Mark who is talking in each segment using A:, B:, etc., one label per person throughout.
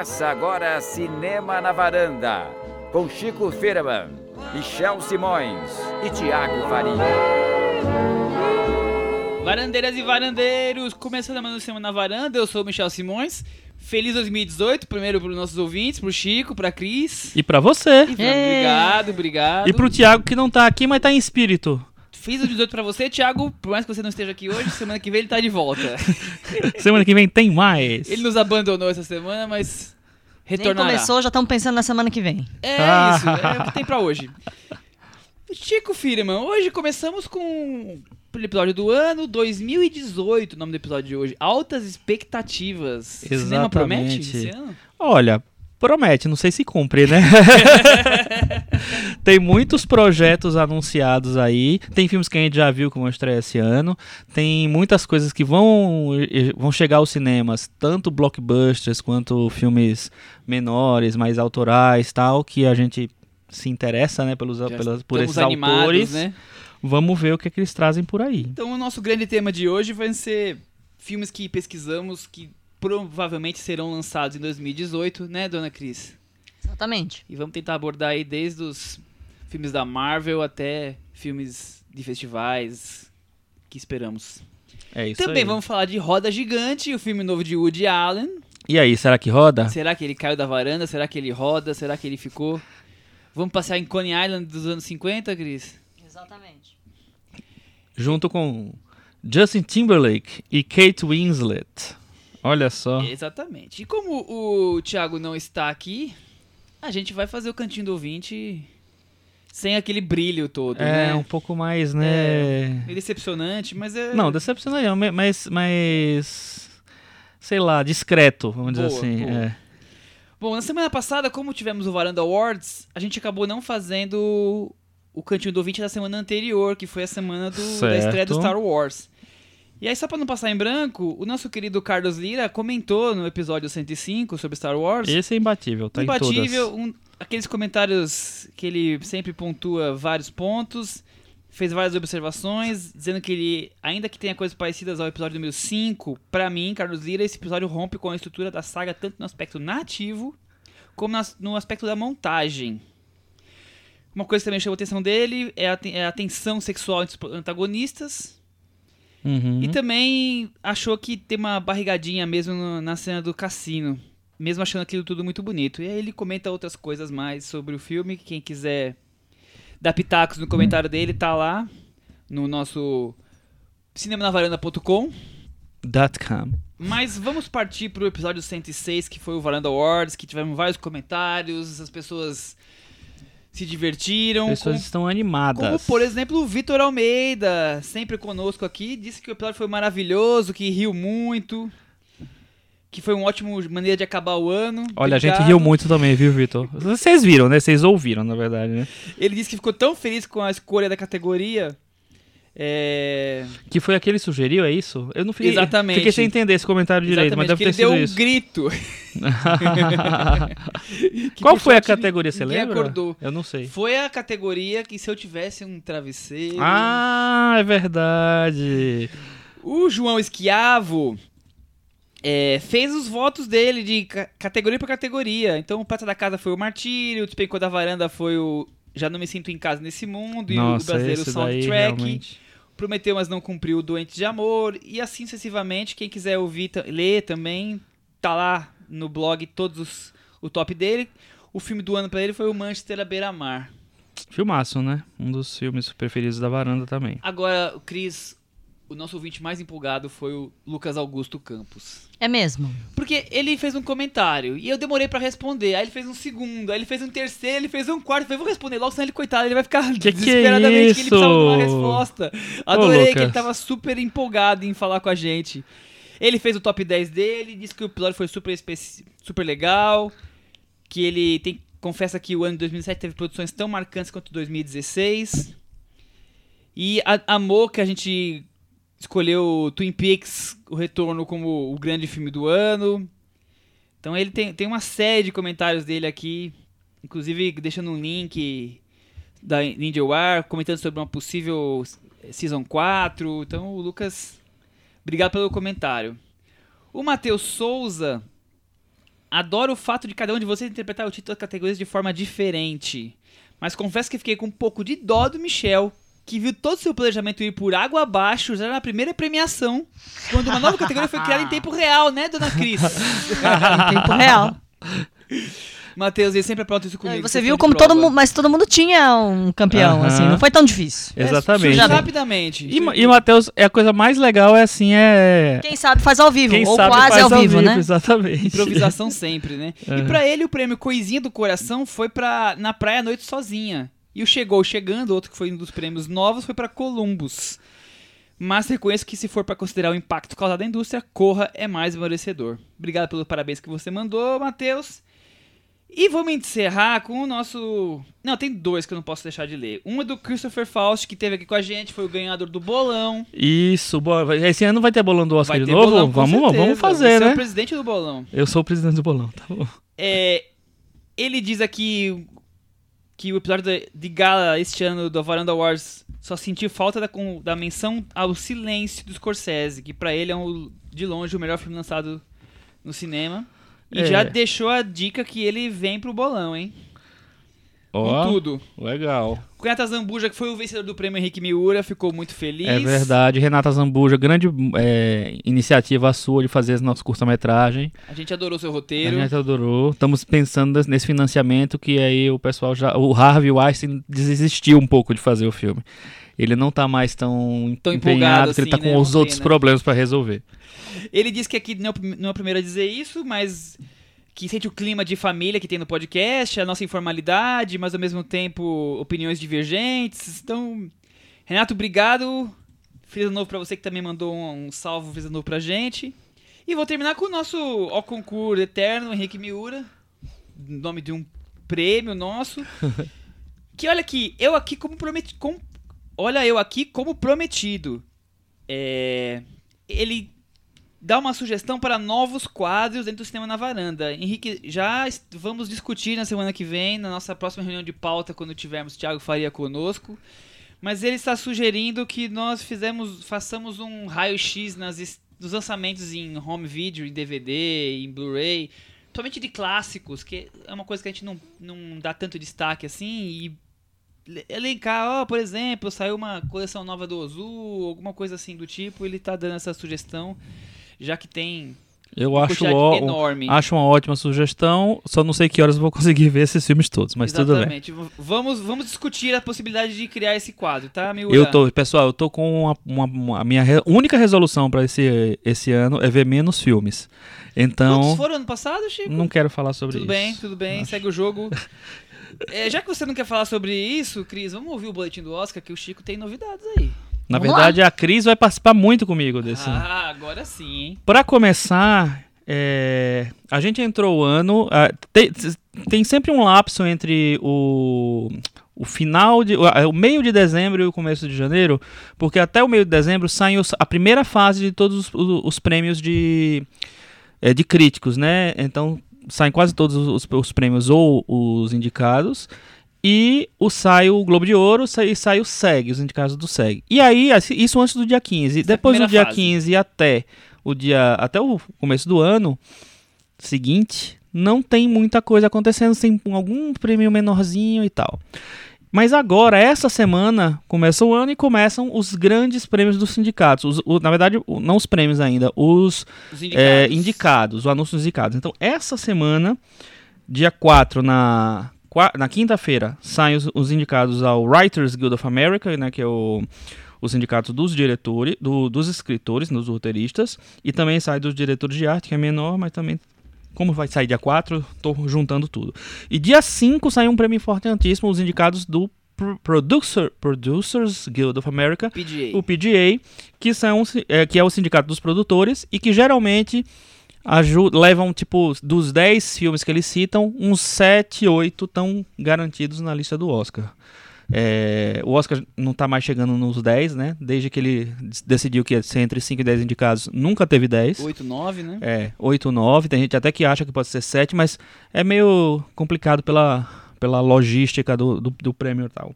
A: Começa agora Cinema na Varanda, com Chico Firman, Michel Simões e Tiago Faria.
B: Varandeiras e varandeiros, começando mais um Cinema na Varanda, eu sou o Michel Simões. Feliz 2018, primeiro para os nossos ouvintes, pro Chico, pra Cris.
C: E pra você.
B: E pra- Obrigado, obrigado.
C: E pro Thiago que não tá aqui, mas tá em espírito.
B: Fiz o 18 pra você, Thiago, por mais que você não esteja aqui hoje, semana que vem ele tá de volta.
C: Semana que vem tem mais.
B: Ele nos abandonou essa semana, mas
D: Nem
B: retornará.
D: começou, já estamos pensando na semana que vem.
B: É
C: Ah.
B: isso, é o que tem pra hoje. Chico Firman, hoje começamos com o episódio do ano 2018, o nome do episódio de hoje. Altas expectativas. Cinema promete
C: Exatamente.
B: esse ano?
C: Olha, promete, não sei se cumpre, né? tem muitos projetos anunciados aí. Tem filmes que a gente já viu que vão estrear esse ano. Tem muitas coisas que vão, vão chegar aos cinemas, tanto blockbusters quanto filmes menores, mais autorais, tal, que a gente se interessa, né, pelos, pelas, por esses
B: animados,
C: autores.
B: né?
C: Vamos ver o que, é que eles trazem por aí.
B: Então o nosso grande tema de hoje vai ser filmes que pesquisamos que provavelmente serão lançados em 2018, né, dona Cris?
D: Exatamente.
B: E vamos tentar abordar aí desde os filmes da Marvel até filmes de festivais que esperamos.
C: É isso
B: Também
C: aí.
B: vamos falar de Roda Gigante, o filme novo de Woody Allen.
C: E aí, será que roda?
B: Será que ele caiu da varanda? Será que ele roda? Será que ele ficou? Vamos passear em Coney Island dos anos 50, Cris?
D: Exatamente.
C: Junto com Justin Timberlake e Kate Winslet. Olha só.
B: Exatamente. E como o Thiago não está aqui, a gente vai fazer o cantinho do ouvinte sem aquele brilho todo,
C: É,
B: né?
C: um pouco mais, né?
B: Meio decepcionante, mas é.
C: Não, decepcionante não, ma- mas, mas. Sei lá, discreto, vamos dizer
B: Boa,
C: assim.
B: boa.
C: é.
B: Bom, na semana passada, como tivemos o Varanda Awards, a gente acabou não fazendo o cantinho do ouvinte da semana anterior, que foi a semana do- da estreia do. Star Wars. E aí, só pra não passar em branco, o nosso querido Carlos Lira comentou no episódio 105 sobre Star Wars.
C: Esse é imbatível, tá em
B: Imbatível, um- aqueles comentários que ele sempre pontua vários pontos, fez várias observações, dizendo que ele, ainda que tenha coisas parecidas ao episódio número 5, pra mim, Carlos Lira, esse episódio rompe com a estrutura da saga tanto no aspecto nativo como nas- no aspecto da montagem. Uma coisa que também chamou a atenção dele é a, é a tensão sexual entre os antagonistas.
C: Uhum.
B: E também achou que tem uma barrigadinha mesmo no- na cena do cassino. Mesmo achando aquilo tudo muito bonito. E aí ele comenta outras coisas mais sobre o filme. Quem quiser dar pitacos no comentário dele, tá lá no nosso cinemanavaranda.com. Mas vamos partir pro episódio 106, que foi o Varanda Awards, que tivemos vários comentários, as pessoas se divertiram.
C: Pessoas
B: com-
C: estão animadas.
B: como, por exemplo, o Vitor Almeida, sempre conosco aqui, disse que o episódio foi maravilhoso, que riu muito, que foi uma ótima maneira de acabar o ano.
C: Olha, a gente
B: Obrigado.
C: riu muito também, viu, Vitor? Vocês viram, né? Vocês ouviram, na verdade, né?
B: Ele disse que ficou tão feliz com a escolha da categoria. É...
C: Que foi aquele que sugeriu, é isso? Eu não fiquei,
B: Exatamente.
C: fiquei sem entender esse comentário direito, mas
B: Exatamente,
C: deve
B: que ele
C: ter
B: deu
C: sido
B: um
C: isso.
B: grito.
C: Qual foi a categoria, você lembra?
B: acordou.
C: Eu não sei.
B: Foi a categoria que se eu tivesse um travesseiro...
C: Ah, é verdade.
B: O João Esquiavo é, fez os votos dele de ca- categoria por categoria. Então o Prata da Casa foi o Martírio, o Despencou da Varanda foi o Já Não Me Sinto em Casa Nesse Mundo, e o
C: Nossa,
B: brasileiro
C: daí
B: Soundtrack.
C: realmente...
B: Prometeu, mas não cumpriu o Doente de Amor. E assim sucessivamente. Quem quiser ouvir, ler também, tá lá no blog todos os, o top dele. O filme do ano pra ele foi o Manchester à Beira-Mar.
C: Filmaço, né? Um dos filmes preferidos da varanda também.
B: Agora, o Cris, o nosso ouvinte mais empolgado foi o Lucas Augusto Campos.
D: É mesmo.
B: Porque ele fez um comentário e eu demorei pra responder. Aí ele fez um segundo, aí ele fez um terceiro, ele fez um quarto. Eu falei, vou responder logo, senão ele, coitado, ele vai ficar
C: que é
B: desesperadamente que ele precisava de uma resposta. Adorei que ele tava super empolgado em falar com a gente. Ele fez o top 10 dele, disse que o episódio foi super, super legal, que ele tem, confessa que o ano de 2007 teve produções tão marcantes quanto 2016. E a- amou que a gente escolheu Twin Peaks, o Retorno, como o grande filme do ano. Então ele tem, tem uma série de comentários dele aqui, inclusive deixando um link da Ninja War, comentando sobre uma possível Season 4. Então o Lucas, obrigado pelo comentário. O Matheus Souza Adoro o fato de cada um de vocês interpretar o título das categorias de forma diferente. Mas confesso que fiquei com um pouco de dó do Michel, que viu todo o seu planejamento ir por água abaixo já na primeira premiação, quando uma nova categoria foi criada em tempo real, né, dona Cris?
D: Em tempo real.
B: Matheus, ele sempre apronta isso comigo.
D: Você viu como todo mundo. Mas todo mundo tinha um campeão,
C: Aham.
D: assim. Não foi tão difícil.
B: É,
C: Exatamente.
B: surge rapidamente.
C: E, e Matheus, é a coisa mais legal é assim, é.
D: Quem sabe faz ao vivo.
C: Quem
D: ou
C: sabe
D: quase
C: faz
D: ao vivo, né?
C: Exatamente.
B: Improvisação sempre, né? E
C: Aham.
B: pra ele, o prêmio Coisinha do Coração foi pra Na Praia à Noite Sozinha. E o Chegou Chegando, outro que foi um dos prêmios novos, foi pra Columbus. Mas reconheço que se for pra considerar o impacto causado à indústria, Corra é mais merecedor. Obrigado pelos parabéns que você mandou, Matheus. E vamos encerrar com o nosso... Não, tem dois que eu não posso deixar de ler. Um é do Christopher Faust, que esteve aqui com a gente, foi o ganhador do bolão.
C: Isso, boa. Esse ano vai ter bolão do Oscar
B: Vai
C: de novo?
B: bolão,
C: vamos,
B: certeza.
C: vamos fazer,
B: Você é
C: né?
B: o presidente do bolão.
C: Eu sou o presidente do bolão, tá bom.
B: É, ele diz aqui que o episódio de gala este ano do Varanda Wars só sentiu falta da, da menção ao silêncio do Scorsese, que pra ele é um, de longe o melhor filme lançado no cinema. E
C: É.
B: já deixou a dica que ele vem pro bolão, hein?
C: Ó,
B: Com tudo.
C: legal.
B: Renata Zambuja, que foi o vencedor do prêmio Henrique Miura, ficou muito feliz.
C: É verdade. Renata Zambuja, grande é, iniciativa sua de fazer esse nosso curta-metragem.
B: A gente adorou seu
C: A
B: roteiro.
C: gente adorou. Estamos pensando nesse financiamento que aí o pessoal já. O Harvey Weinstein desistiu um pouco de fazer o filme. Ele não tá mais tão,
B: Tão
C: empenhado,
B: empolgado
C: porque ele tá
B: assim,
C: com
B: né?
C: os outros problemas pra resolver.
B: Ele disse que aqui não é o não é o primeiro a dizer isso, mas que sente o clima de família que tem no podcast, a nossa informalidade, mas ao mesmo tempo opiniões divergentes. Então, Renato, obrigado. Feliz ano novo pra você que também mandou um, um salve, feliz ano novo pra gente. E vou terminar com o nosso ao concurso eterno, Henrique Miura, nome de um prêmio nosso. que olha aqui, eu aqui como prometido. olha, eu aqui como prometido. É, ele dá uma sugestão para novos quadros dentro do Cinema na Varanda. Henrique, já vamos discutir na semana que vem, na nossa próxima reunião de pauta, quando tivermos Thiago Faria conosco. Mas ele está sugerindo que nós fizemos, façamos um raio-x nas, nos lançamentos em home video, em DVD, em Blu-ray, principalmente de clássicos, que é uma coisa que a gente não, não dá tanto destaque assim, e le- elencar, ó, por exemplo, saiu uma coleção nova do Ozu, alguma coisa assim do tipo, ele tá dando essa sugestão, já que tem
C: Eu
B: uma
C: acho, ó,
B: enorme.
C: acho uma ótima sugestão. Só não sei que horas eu vou conseguir ver esses filmes todos, mas tudo bem.
B: Exatamente. Vamos, vamos discutir a possibilidade de criar esse quadro, tá, Miura?
C: Eu tô, pessoal, eu tô com uma, uma- uma- a minha re- única resolução pra esse, esse ano é ver menos filmes. Então,
B: Quantos foram ano passado, Chico?
C: não quero falar sobre
B: Tudo
C: isso.
B: bem, tudo bem, segue o jogo. É, já que você não quer falar sobre isso, Cris, vamos ouvir o boletim do Oscar, que o Chico tem novidades aí.
C: Na
D: Vamos
C: verdade, a Cris vai participar muito comigo desse.
B: Ah, agora sim, hein?
C: Pra começar, é, a gente entrou o ano. ah, tem, tem sempre um lapso entre o, o final de. O, o meio de dezembro e o começo de janeiro, porque até o meio de dezembro sai os- a primeira fase de todos os, os- os prêmios de, é, de críticos, né? Então saem quase todos os, os prêmios ou os indicados. E o sai o Globo de Ouro e sai o SEG, os indicados do SEG. E aí, assim, isso antes do dia 15.
B: Essa é
C: Depois do dia
B: fase.
C: 15 até o dia até o começo do ano seguinte, não tem muita coisa acontecendo, tem algum prêmio menorzinho e tal. Mas agora, essa semana, começa o ano e começam os grandes prêmios dos sindicatos. Os- o- na verdade, não os prêmios ainda, os
B: Os
C: é,
B: indicados.
C: indicados, o anúncio dos indicados. Então, essa semana, dia 4, na, na quinta-feira, saem os, os indicados ao Writers Guild of America, né, que é o, o sindicato dos diretores, do- dos escritores, dos roteiristas, e também sai dos diretores de arte, que é menor, mas também, como vai sair dia 4, tô juntando tudo. E dia 5 sai um prêmio importantíssimo, os indicados do Pro- Producer, Producers Guild of America,
B: PGA.
C: o PGA, que, são, é, que é o sindicato dos produtores e que geralmente levam, tipo, dos 10 filmes que eles citam, uns 7, 8 estão garantidos na lista do Oscar. É, o Oscar não tá mais chegando nos 10, né? Desde que ele decidiu que ia ser entre 5 e 10 indicados, nunca teve 10.
B: 8, 9, né?
C: É, 8, 9. Tem gente até que acha que pode ser 7, mas é meio complicado pela, pela logística do, do, do prêmio e tal.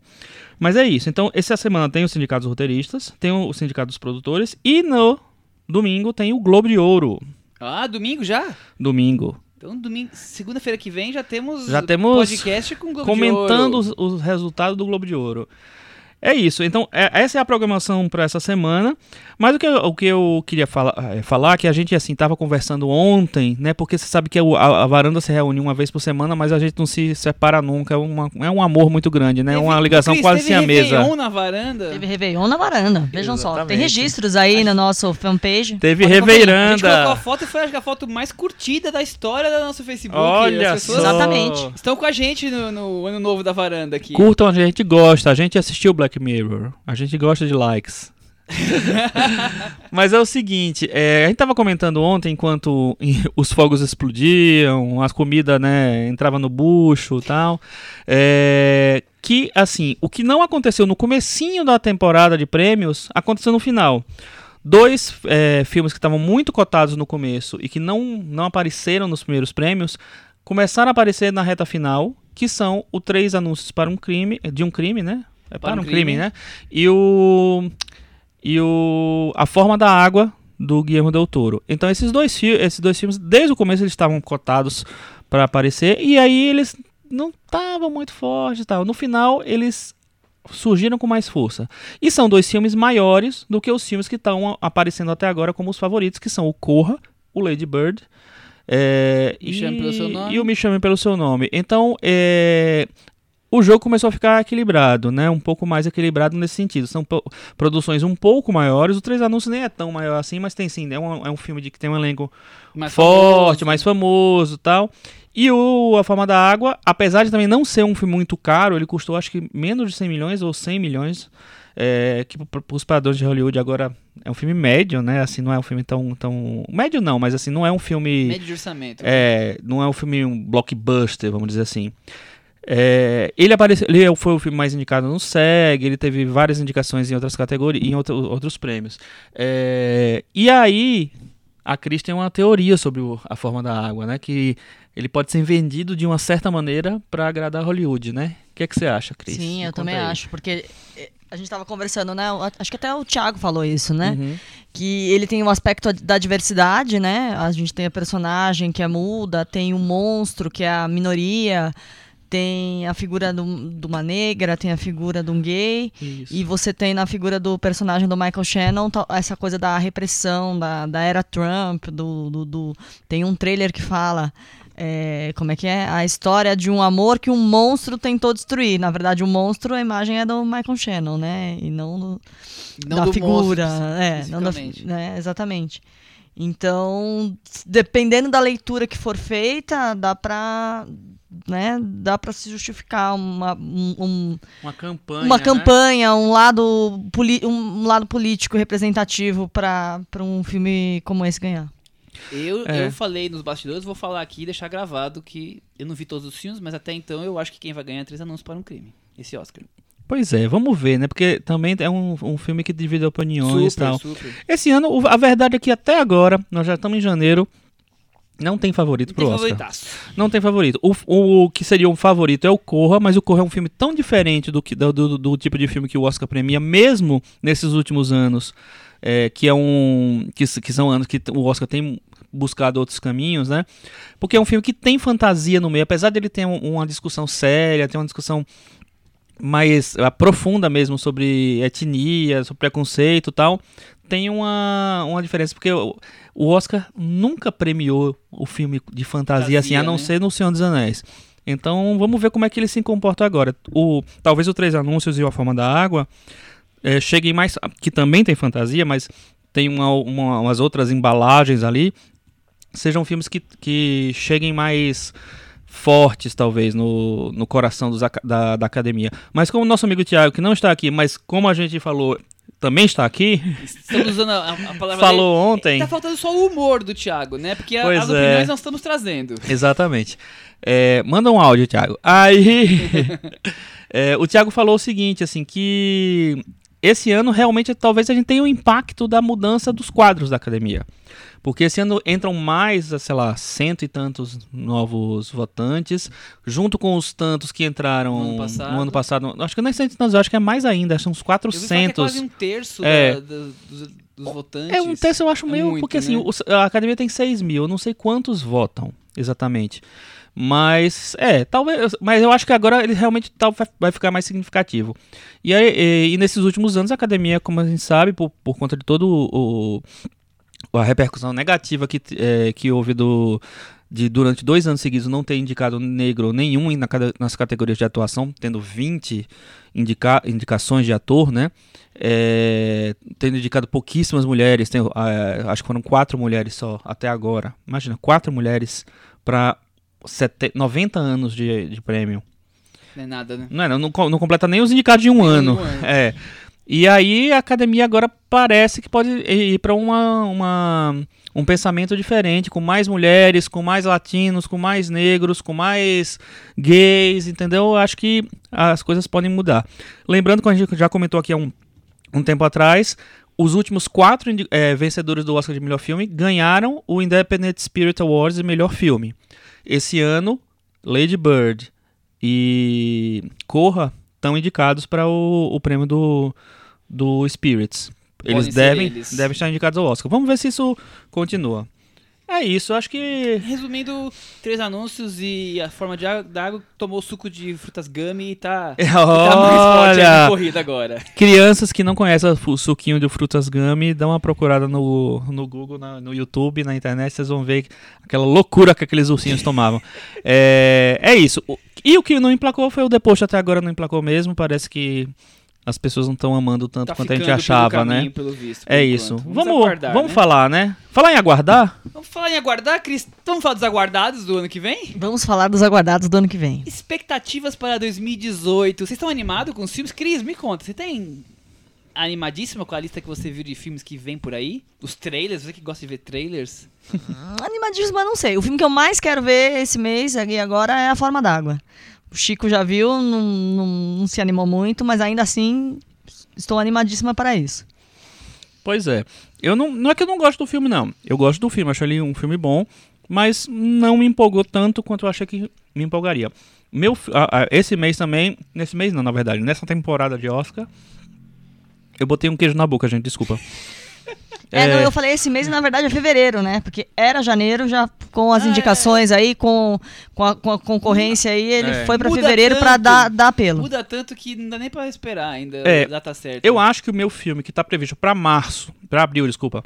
C: Mas é isso. Então, essa semana tem o Sindicato dos Roteiristas, tem o Sindicato dos Produtores e no domingo tem o Globo de Ouro.
B: Ah, domingo já?
C: Domingo.
B: Então, domingo, segunda-feira que vem já temos
C: Já temos
B: podcast com o Globo de
C: comentando
B: Ouro.
C: os, os resultados do Globo de Ouro. É isso. Então, é- essa é a programação para essa semana. Mas o que, eu- o que eu queria fala, é, falar, que a gente, assim, tava conversando ontem, né? Porque você sabe que a, a varanda se reúne uma vez por semana, mas a gente não se separa nunca. É, uma- é um amor muito grande, né? É
B: Teve-
C: uma ligação
B: Cris,
C: quase
B: teve
C: sem a mesa.
B: Réveillon na varanda.
D: Teve Réveillon na varanda. Vejam só. Tem
C: Exatamente.
D: registros aí no nosso fanpage.
C: Teve
B: A gente colocou a
C: Reveiranda.
B: foto e foi acho a foto mais curtida da história do nosso Facebook.
C: Olha
B: As
C: só.
B: pessoas
D: Exatamente.
B: estão com a gente no, no ano novo da varanda aqui.
C: Curtam, a gente gosta. A gente assistiu Black Mirror. A gente gosta de likes. Mas é o seguinte, é, a gente tava comentando ontem, enquanto os fogos explodiam, as comidas, né, entrava no bucho e tal, é, que, assim, o que não aconteceu no comecinho da temporada de prêmios, aconteceu no final. Dois é, filmes que estavam muito cotados no começo e que não, não apareceram nos primeiros prêmios, começaram a aparecer na reta final, que são o Três Anúncios para um Crime, de um crime, né? É para, um crime, né? E o e o A Forma da Água do Guillermo del Toro. Então esses dois, esses dois filmes, desde o começo eles estavam cotados para aparecer e aí eles não estavam muito fortes e tal. No final eles surgiram com mais força. E são dois filmes maiores do que os filmes que estão aparecendo até agora como os favoritos, que são o Corra, o Lady Bird é,
B: Me
C: e,
B: Chame Pelo Seu Nome.
C: e o Me Chame Pelo Seu Nome. Então, é, o jogo começou a ficar equilibrado, né? Um pouco mais equilibrado nesse sentido. São produções um pouco maiores. O Três Anúncios nem é tão maior assim, mas tem sim. É um, é um filme de que tem um elenco
B: Mais
C: forte,
B: famoso.
C: mais famoso e tal. E o A Forma da Água, apesar de também não ser um filme muito caro, ele custou acho que menos de 100 milhões ou 100 milhões. É, que para os padrões de Hollywood agora é um filme médio, né? Assim, não é um filme tão, tão... Médio não, mas assim, não é um filme...
B: Médio de orçamento.
C: É, não é um filme um blockbuster, vamos dizer assim. É, ele apareceu, ele foi o filme mais indicado no SEG, ele teve várias indicações em outras categorias, em outro- outros prêmios. É, e aí, a Cris tem uma teoria sobre o- a forma da água, né? Que ele pode ser vendido de uma certa maneira para agradar Hollywood, né? O que, é que você acha, Cris?
D: Sim,
C: Me
D: eu também
C: aí.
D: acho, porque eh, a gente tava conversando, né? Acho que até o Thiago falou isso, né?
C: Uhum.
D: Que ele tem um aspecto da diversidade, né? A gente tem a personagem que é muda, tem o monstro que é a minoria, tem a figura do- de uma negra, tem a figura de um gay.
C: Isso.
D: E você tem na figura do personagem do Michael Shannon essa coisa da repressão, da, da era Trump, do, do, do- tem um trailer que fala é, como é que é? A história de um amor que um monstro tentou destruir. Na verdade, o monstro, a imagem é do Michael Shannon, né? E não do,
B: Não
D: da
B: do
D: figura.
B: monstro,
D: é, não da, né, exatamente. Então, dependendo da leitura que for feita, dá pra, né, dá pra se justificar uma, um- um,
C: Uma campanha.
D: uma
C: né?
D: campanha, um lado, poli- um lado político representativo para um filme como esse ganhar.
B: Eu,
C: É.
B: eu falei nos bastidores, vou falar aqui e deixar gravado que eu não vi todos os filmes, mas até então eu acho que quem vai ganhar é Três Anúncios para um Crime. Esse Oscar.
C: Pois é, vamos ver, né? Porque também é um, um filme que divide opiniões e
B: Super,
C: tal.
B: super.
C: Esse ano, a verdade é que até agora, nós já estamos em janeiro, não tem favorito
B: Tem
C: pro Oscar.
B: favoritaço.
C: Não tem favorito. O, o que seria um favorito é o Corra, mas o Corra é um filme tão diferente do, que, do, do- do tipo de filme que o Oscar premia, mesmo nesses últimos anos, é, que é um. Que, que são anos que o Oscar tem buscado outros caminhos, né? Porque é um filme que tem fantasia no meio, apesar dele ter um- uma discussão séria, ter uma discussão mais ah, profunda mesmo sobre etnia, sobre preconceito e tal, tem uma, uma diferença, porque o, Oscar nunca premiou o filme de fantasia, assim, a não
B: né?
C: ser no Senhor dos Anéis. Então vamos ver como é que ele se comporta agora. O, talvez o Três Anúncios e A Forma da Água eh, cheguem mais. que também tem fantasia, mas tem uma, uma- umas outras embalagens ali. Sejam filmes que, que cheguem mais fortes, talvez, no, no coração dos da, da academia. Mas como o nosso amigo Tiago, que não está aqui, mas como a gente falou, também está aqui,
B: Estamos usando a, a palavra
C: falou
B: dele.
C: ontem.
B: Tá faltando só o humor do Thiago, né? Porque
C: Pois
B: as
C: é.
B: opiniões nós estamos trazendo.
C: Exatamente. É, manda um áudio, Thiago. Aí, é, o Thiago falou o seguinte, assim, que esse ano realmente talvez a gente tenha o impacto da mudança dos quadros da academia. Porque esse ano entram mais, sei lá, cento e tantos novos votantes, junto com os tantos que entraram
B: No ano passado.
C: no ano passado. Acho que não é cento e tantos, eu acho que é mais ainda, são uns
B: Eu vi falar que é
C: 400.
B: quase um terço
C: É.
B: da- da- dos, dos votantes.
C: É um terço, eu acho
B: É
C: meio.
B: muito,
C: porque assim,
B: né?
C: o- a academia tem 6 mil, eu não sei quantos votam. exatamente. Mas, é, talvez. Mas eu acho que agora ele realmente vai, vai ficar mais significativo. E, aí, e, e nesses últimos anos, a academia, como a gente sabe, por, por conta de todo o, o- a repercussão negativa que, é, que houve do. De durante dois anos seguidos não ter indicado negro nenhum na nas categorias de atuação, tendo 20 indica, indicações de ator, né? É, tendo indicado pouquíssimas mulheres, tem, ah, acho que foram quatro mulheres só até agora. Imagina, quatro mulheres para 90 anos de, de prêmio.
B: Não é nada, né?
C: Não, é, não, não não completa nem os indicados de um ano.
B: um ano.
C: É. E aí a academia agora parece que pode ir para uma, uma, um pensamento diferente, com mais mulheres, com mais latinos, com mais negros, com mais gays, entendeu? Eu Acho que as coisas podem mudar. Lembrando que a gente já comentou aqui há um, um tempo atrás, os últimos quatro eh, vencedores do Oscar de melhor filme ganharam o Independent Spirit Awards de melhor filme. Esse ano, Lady Bird e Corra estão indicados para o, o prêmio do, do Spirits. Eles
B: Podem
C: devem,
B: eles.
C: devem estar indicados ao Oscar. Vamos ver se isso continua. É isso, acho que.
B: Resumindo, três anúncios e a forma de água, da água tomou suco de frutas gummy e tá, e tá mais forte na corrida agora.
C: Crianças que não conhecem o suquinho de frutas gummy, dão uma procurada no, no Google, na- no YouTube, na internet, vocês vão ver aquela loucura que aqueles ursinhos tomavam. É, é isso. E o que não emplacou foi o depois até agora não emplacou mesmo. Parece que as pessoas não estão amando tanto
B: Tá
C: quanto a gente achava,
B: caminho,
C: né?
B: Pelo visto, por
C: É
B: enquanto.
C: isso.
B: Vamos,
C: Vamos,
B: aguardar,
C: vamos
B: né?
C: falar, né? Falar em aguardar?
B: Vamos falar em aguardar, Cris? Vamos falar dos aguardados do ano que vem?
D: Vamos falar dos aguardados do ano que vem.
B: Expectativas para 2018. Vocês estão animados com os filmes? Cris, me conta, você tem animadíssima com a lista que você viu de filmes que vem por aí? Os trailers, você que gosta de ver trailers?
D: Hum, Animadíssimo, mas não sei. O filme que eu mais quero ver esse mês aqui agora é A Forma d'Água. O Chico já viu, não, não- não se animou muito, mas ainda assim estou animadíssima para isso.
C: Pois é. Eu não, não é que eu não gosto do filme, não. Eu gosto do filme, acho ele um filme bom, mas não me empolgou tanto quanto eu achei que me empolgaria. Meu, ah, ah, esse mês também, nesse mês não, na verdade, nessa temporada de Oscar, eu botei um queijo na boca, gente, desculpa.
D: É, não, eu falei esse mês e na verdade é fevereiro, né? Porque era janeiro já com as
B: Ah,
D: indicações aí, com, com, a, com a concorrência aí, ele
C: É.
D: foi para fevereiro para dar, dar apelo.
B: Muda tanto que não dá nem pra esperar ainda
C: É,
B: a data certa.
C: Eu acho que o meu filme, que tá previsto pra março, pra abril, desculpa,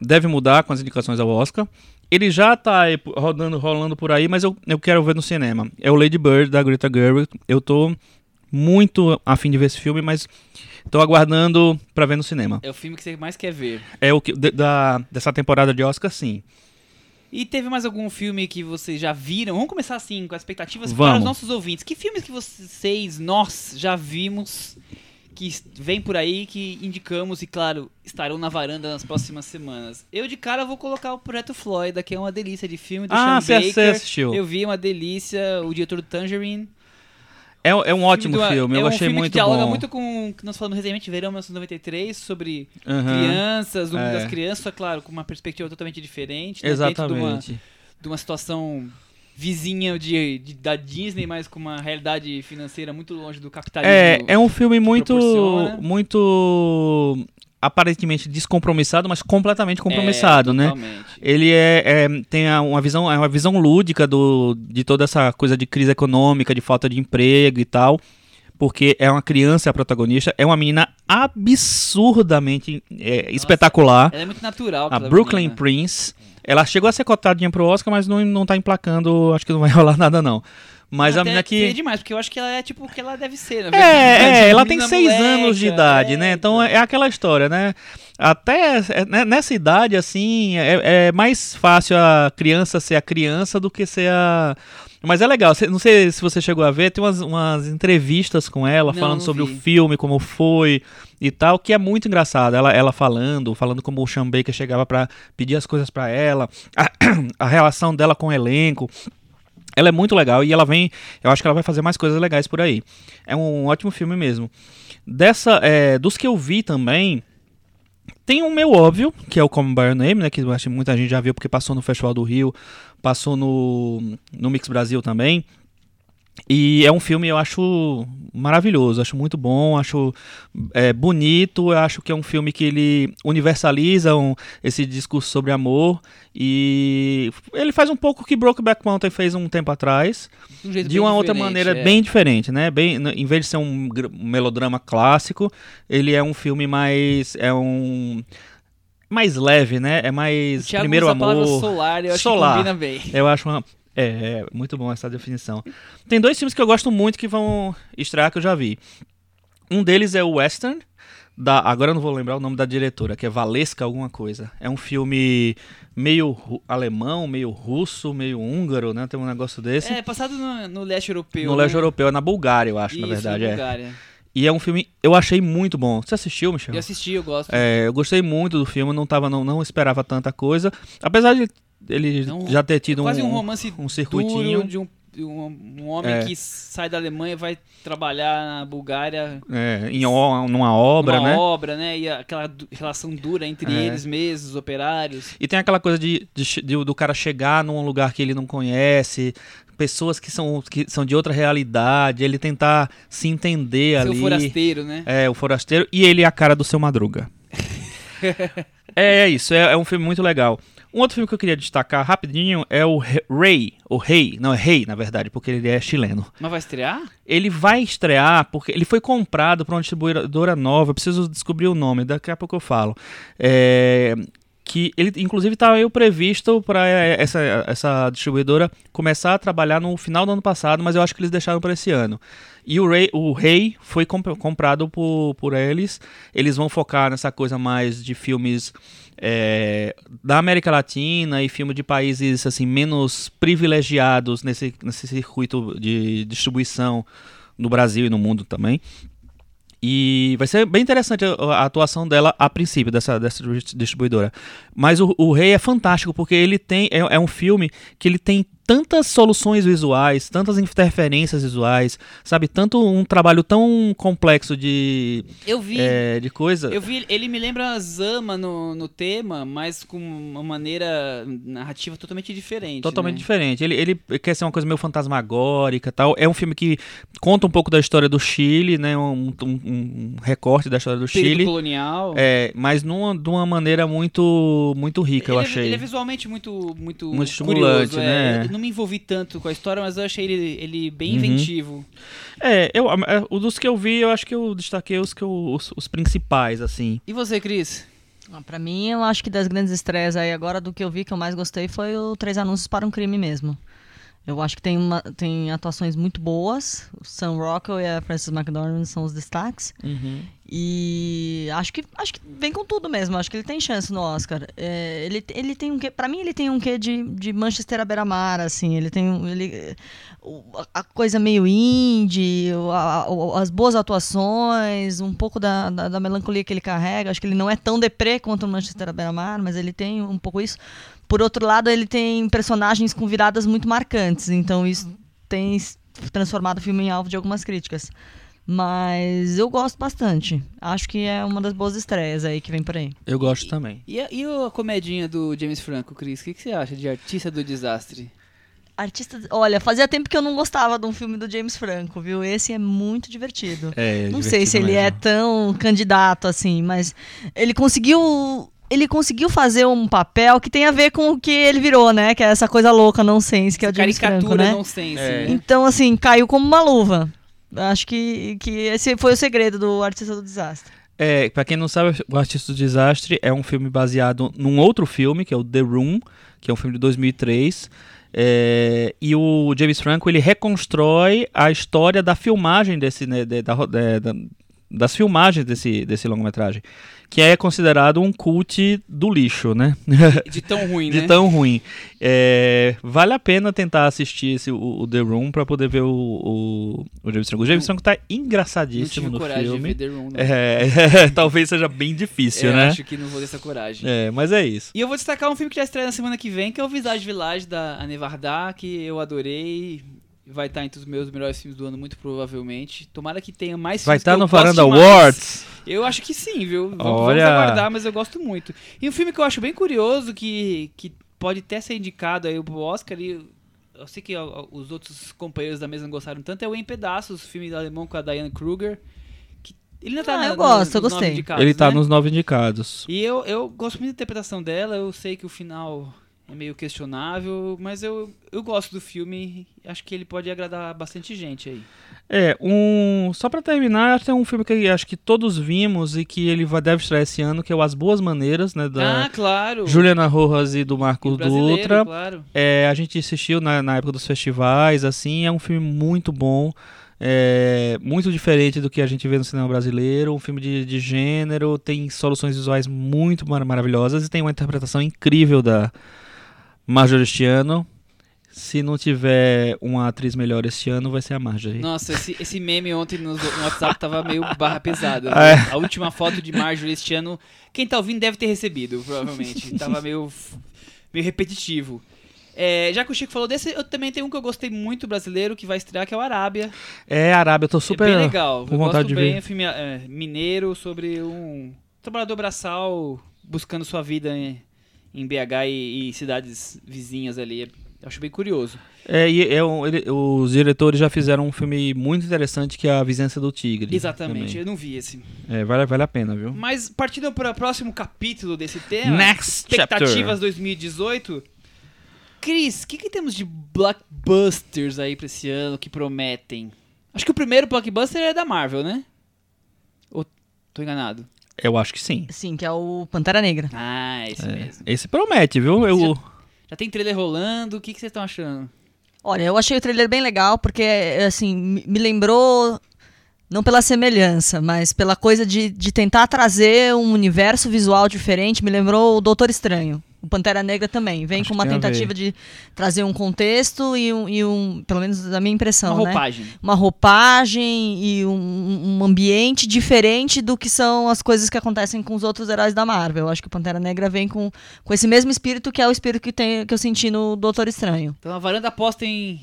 C: deve mudar com as indicações ao Oscar. Ele já tá rodando, rolando por aí, mas eu, eu quero ver no cinema. É o Lady Bird, da Greta Gerwig. Eu tô muito afim de ver esse filme, mas tô aguardando pra ver no cinema.
B: É o filme que você mais quer ver.
C: É o que de- da, dessa temporada de Oscar, sim.
B: E teve mais algum filme que vocês já viram? Vamos começar assim, com expectativas para
C: Vamos.
B: os nossos ouvintes. Que filmes que vocês, nós, já vimos, que vem por aí, que indicamos e, claro, estarão na varanda nas próximas semanas? Eu, de cara, vou colocar o Projeto Florida, que é uma delícia de filme do
C: Ah,
B: Sean Baker.
C: você assistiu.
B: Eu vi uma delícia, o diretor do Tangerine.
C: É, é um ótimo
B: do-
C: filme, eu
B: é um
C: achei
B: filme
C: muito
B: que dialoga
C: bom.
B: muito com o que nós falamos recentemente, Verão 1993, sobre
C: Aham,
B: crianças, o mundo
C: é.
B: das crianças, claro, com uma perspectiva totalmente diferente. né, dentro de uma-
C: Exatamente.
B: de uma situação vizinha de, de- da Disney, mas com uma realidade financeira muito longe do capitalismo.
C: É, é um filme muito, muito aparentemente descompromissado, mas completamente compromissado,
B: É,
C: né?
B: totalmente.
C: Ele é, é- tem uma visão, é uma visão lúdica do, de toda essa coisa de crise econômica, de falta de emprego e tal, porque é uma criança a protagonista, é uma menina absurdamente é, espetacular,
B: Ela é muito natural.
C: a Brooklyn
B: menina.
C: Prince. Ela chegou a ser cotadinha pro Oscar, mas não, não tá emplacando, acho que não vai rolar nada não. Mas a menina que
B: demais, porque eu acho que ela é tipo o que ela deve ser,
C: é, é, ela tem seis
B: moleca,
C: anos de idade,
B: é,
C: né? Então é aquela história, né? Até é, né, nessa idade, assim, é, é mais fácil a criança ser a criança do que ser a. Mas é legal, não sei se você chegou a ver, tem umas, umas entrevistas com ela
B: Não,
C: falando
B: não
C: sobre
B: vi.
C: o filme, como foi e tal, que é muito engraçado. Ela, ela falando, falando como o Sean Baker chegava pra pedir as coisas pra ela, a, a relação dela com o elenco. Ela é muito legal e ela vem. Eu acho que ela vai fazer mais coisas legais por aí. É um ótimo filme mesmo. Dessa, é, dos que eu vi também, tem um meu óbvio, que é o Come By Your Name, né? Que eu acho que muita gente já viu porque passou no Festival do Rio, passou no, no Mix Brasil também. E é um filme, eu acho maravilhoso, acho muito bom, acho é, bonito, eu acho que é um filme que ele universaliza um, esse discurso sobre amor e ele faz um pouco o que Brokeback Mountain fez um tempo atrás,
B: um
C: de uma outra maneira
B: é.
C: bem diferente, né? Bem, em vez de ser um, melodrama clássico, ele é um filme mais é um mais leve, né? É mais primeiro amor.
B: solar, eu acho
C: Solar.
B: que combina bem.
C: Eu acho uma. É, é muito bom essa definição. Tem dois filmes que eu gosto muito que vão estrear que eu já vi. Um deles é o Western. Da, agora eu não vou lembrar o nome da diretora, que é Valesca alguma coisa. É um filme meio alemão, meio russo, meio húngaro, né? Tem um negócio desse.
B: É, passado no, no leste europeu.
C: no
B: né?
C: leste europeu, é na Bulgária, eu acho,
B: Isso,
C: na verdade. é.
B: Bulgária.
C: E é um filme, eu achei muito bom. Você assistiu, Michel?
B: Eu assisti, eu gosto.
C: É, eu gostei muito do filme, não, tava, não, não esperava tanta coisa. Apesar de ele
B: Não,
C: já ter tido
B: Quase um,
C: um,
B: romance
C: um circuitinho.
B: de um, um, um homem
C: É.
B: que sai da Alemanha e vai trabalhar na Bulgária
C: É, em o- numa obra,
B: numa
C: né?
B: obra, né? E aquela relação dura entre
C: É.
B: eles mesmos, os operários.
C: E tem aquela coisa de, de de- do cara chegar num lugar que ele não conhece, pessoas que são, que são de outra realidade, ele tentar se entender
B: Seu
C: ali.
B: forasteiro, né?
C: É, o forasteiro. E ele é a cara do seu Madruga. é, é isso, é, é um filme muito legal. Um outro filme que eu queria destacar rapidinho é o Re- Rei, o Rei, não é Rei, na verdade, porque ele é chileno.
B: Mas vai estrear?
C: Ele vai estrear porque ele foi comprado por uma distribuidora nova. Eu preciso descobrir o nome, daqui a pouco eu falo. É, que ele, inclusive, estava previsto para essa, essa distribuidora começar a trabalhar no final do ano passado, mas eu acho que eles deixaram para esse ano. E o Rei, o Rei foi comp- comprado por, por eles. Eles vão focar nessa coisa mais de filmes é, da América Latina e filme de países assim menos privilegiados nesse, nesse circuito de distribuição no Brasil e no mundo também. E vai ser bem interessante a, atuação dela a princípio, dessa, dessa distribuidora. Mas o, o Rei é fantástico, porque ele tem. É, é um filme que ele tem tantas soluções visuais, tantas interferências visuais, sabe? Tanto um trabalho tão complexo de,
B: Eu vi.
C: é, de coisa.
B: Eu vi, ele me lembra Zama no, no tema, mas com uma maneira narrativa totalmente diferente.
C: Totalmente
B: né?
C: diferente. Ele, ele quer ser uma coisa meio fantasmagórica e tal. É um filme que conta um pouco da história do Chile, né? Um, um- um recorte da história do
B: Período
C: Chile.
B: colonial.
C: É, mas numa, de uma maneira muito, muito rica, eu
B: ele, é-
C: achei.
B: ele é visualmente muito, muito,
C: Muito estimulante,
B: curioso,
C: né?
B: é. Eu não me envolvi tanto com a história, mas eu achei ele, ele bem
C: Uhum.
B: inventivo.
C: É, eu, é, o dos que eu vi, eu acho que eu destaquei os, que eu, os, os principais, assim.
B: E você, Cris?
D: Pra mim, eu acho que das grandes estreias aí agora, do que eu vi que eu mais gostei foi o Três Anúncios para um Crime mesmo. Eu acho que tem, uma, tem atuações muito boas. O Sam Rockwell e a Frances McDormand são os destaques. E acho que acho que vem com tudo mesmo. Acho que ele tem chance no Oscar. É, ele, ele tem um quê, para mim ele tem um quê de, de Manchester à beira-mar, assim. Ele tem ele a coisa meio indie, a- o- as boas atuações, um pouco da, da, da melancolia que ele carrega. Acho que ele não é tão deprê quanto o Manchester à beira-mar, mas ele tem um pouco isso. Por outro lado, ele tem personagens com viradas muito marcantes, então isso tem transformado o filme em alvo de algumas críticas. Mas eu gosto bastante. Acho que é uma das boas estreias aí que vem por aí.
C: Eu gosto também.
B: E a, e a comedinha do James Franco, Cris? O que, que você acha de Artista do Desastre?
D: Artista. Olha, fazia tempo que eu não gostava de um filme do James Franco, viu? Esse é muito divertido.
C: É,
D: não sei se ele
C: divertido
D: é
C: mesmo.
D: tão candidato assim, mas ele conseguiu. Ele conseguiu fazer um papel que tem a ver com o que ele virou, né? Que é essa coisa louca, nonsense, que é o James
B: Caricatura
D: Franco, né?
B: nonsense,
C: É.
B: né?
D: Então, assim, caiu como uma luva. Acho que, que esse foi o segredo do Artista do Desastre.
C: É, pra quem não sabe, O Artista do Desastre é um filme baseado num outro filme, que é o The Room, que é um filme de 2003. É, e o James Franco ele reconstrói a história da filmagem desse, né, de- da, de- da- das filmagens desse, desse longa-metragem, que é considerado um cult do lixo, né?
B: De tão ruim,
C: de
B: né?
C: tão ruim. É, vale a pena tentar assistir esse, o, o The Room pra poder ver o, o, o James Franco. O James
B: Não-
C: Franco tá
B: Não
C: engraçadíssimo
B: tive
C: no
B: coragem
C: filme.
B: de ver The Room, não.
C: É, talvez seja bem difícil,
B: Eu
C: né?
B: acho que não vou ter essa coragem.
C: É, mas é isso.
B: E eu vou destacar um filme que já estreia na semana que vem, que é o Visage Village da Anne Varda, que eu adorei. Vai estar entre os meus melhores filmes do ano, muito provavelmente. Tomara que tenha mais
C: Vai estar
B: que eu
C: no Varanda. Awards.
B: Eu acho que sim, viu? Vamos,
C: Olha.
B: vamos aguardar, mas eu gosto muito. E um filme que eu acho bem curioso, que, que pode até ser indicado aí pro Oscar, e eu sei que os outros companheiros da mesa não gostaram tanto, é o Em Pedaços, filme alemão com a Diane Kruger. Que ele ainda tá
D: Ah,
B: na-
D: eu gosto, eu
B: nos nove
D: gostei.
B: indicados,
C: Ele tá
B: né?
C: nos nove indicados.
B: E eu, eu gosto muito da interpretação dela, eu sei que o final é meio questionável, mas eu, eu gosto do filme, acho que ele pode agradar bastante gente aí.
C: É, um. Só pra terminar, que é um filme que acho que todos vimos e que ele vai, deve estrear esse ano, que é o As Boas Maneiras, né? Da
B: ah, claro!
C: Juliana Rojas e do Marcos Dutra.
B: claro.
C: É, a gente assistiu na, na época dos festivais, assim, é um filme muito bom. é, muito diferente do que a gente vê no cinema brasileiro, um filme de, de gênero, tem soluções visuais muito mar- maravilhosas e tem uma interpretação incrível da Marjorie este ano. Se não tiver uma atriz melhor este ano, vai ser a Marjorie.
B: Nossa, esse, esse meme ontem no, no WhatsApp tava meio barra pesada.
C: É.
B: viu? A última foto de Marjorie este ano, quem tá ouvindo deve ter recebido, provavelmente. Tava meio, meio repetitivo. É, já que o Chico falou desse, eu também tenho um que eu gostei muito brasileiro, que vai estrear, que é o Arábia.
C: É, Arábia, eu tô super.
B: é bem legal.
C: com
B: eu
C: vontade
B: gosto
C: de
B: bem,
C: ver.
B: é filme é, mineiro sobre um trabalhador braçal buscando sua vida em, em BH e, e cidades vizinhas ali. Eu acho bem curioso.
C: É, e é um- ele- os diretores já fizeram um filme muito interessante que é A Vizinhança do Tigre.
B: Exatamente,
C: também.
B: eu não vi esse.
C: É, vale, vale a pena, viu?
B: Mas partindo para o próximo capítulo desse tema,
C: Next
B: expectativas
C: chapter.
B: 2018. Cris, o que, que temos de blockbusters aí pra esse ano que prometem? Acho que o primeiro blockbuster é da Marvel, né? Ou tô enganado?
C: Eu acho que sim.
D: Sim, que é o Pantera Negra.
B: Ah, esse
C: É,
B: mesmo.
C: Esse promete, viu? Eu,
B: Já tem trailer rolando, o que, que vocês estão achando?
D: Olha, eu achei o trailer bem legal, porque, assim, me me lembrou, não pela semelhança, mas pela coisa de, de tentar trazer um universo visual diferente, me lembrou o Doutor Estranho. O Pantera Negra também. Vem
C: Acho
D: com uma tentativa de trazer um contexto e um, e um pelo menos da minha impressão,
B: Uma
D: né?
B: roupagem.
D: Uma roupagem e um, um ambiente diferente do que são as coisas que acontecem com os outros heróis da Marvel. Eu acho que o Pantera Negra vem com, com esse mesmo espírito que é o espírito que, tem, que eu senti no Doutor Estranho.
B: Então a varanda aposta em,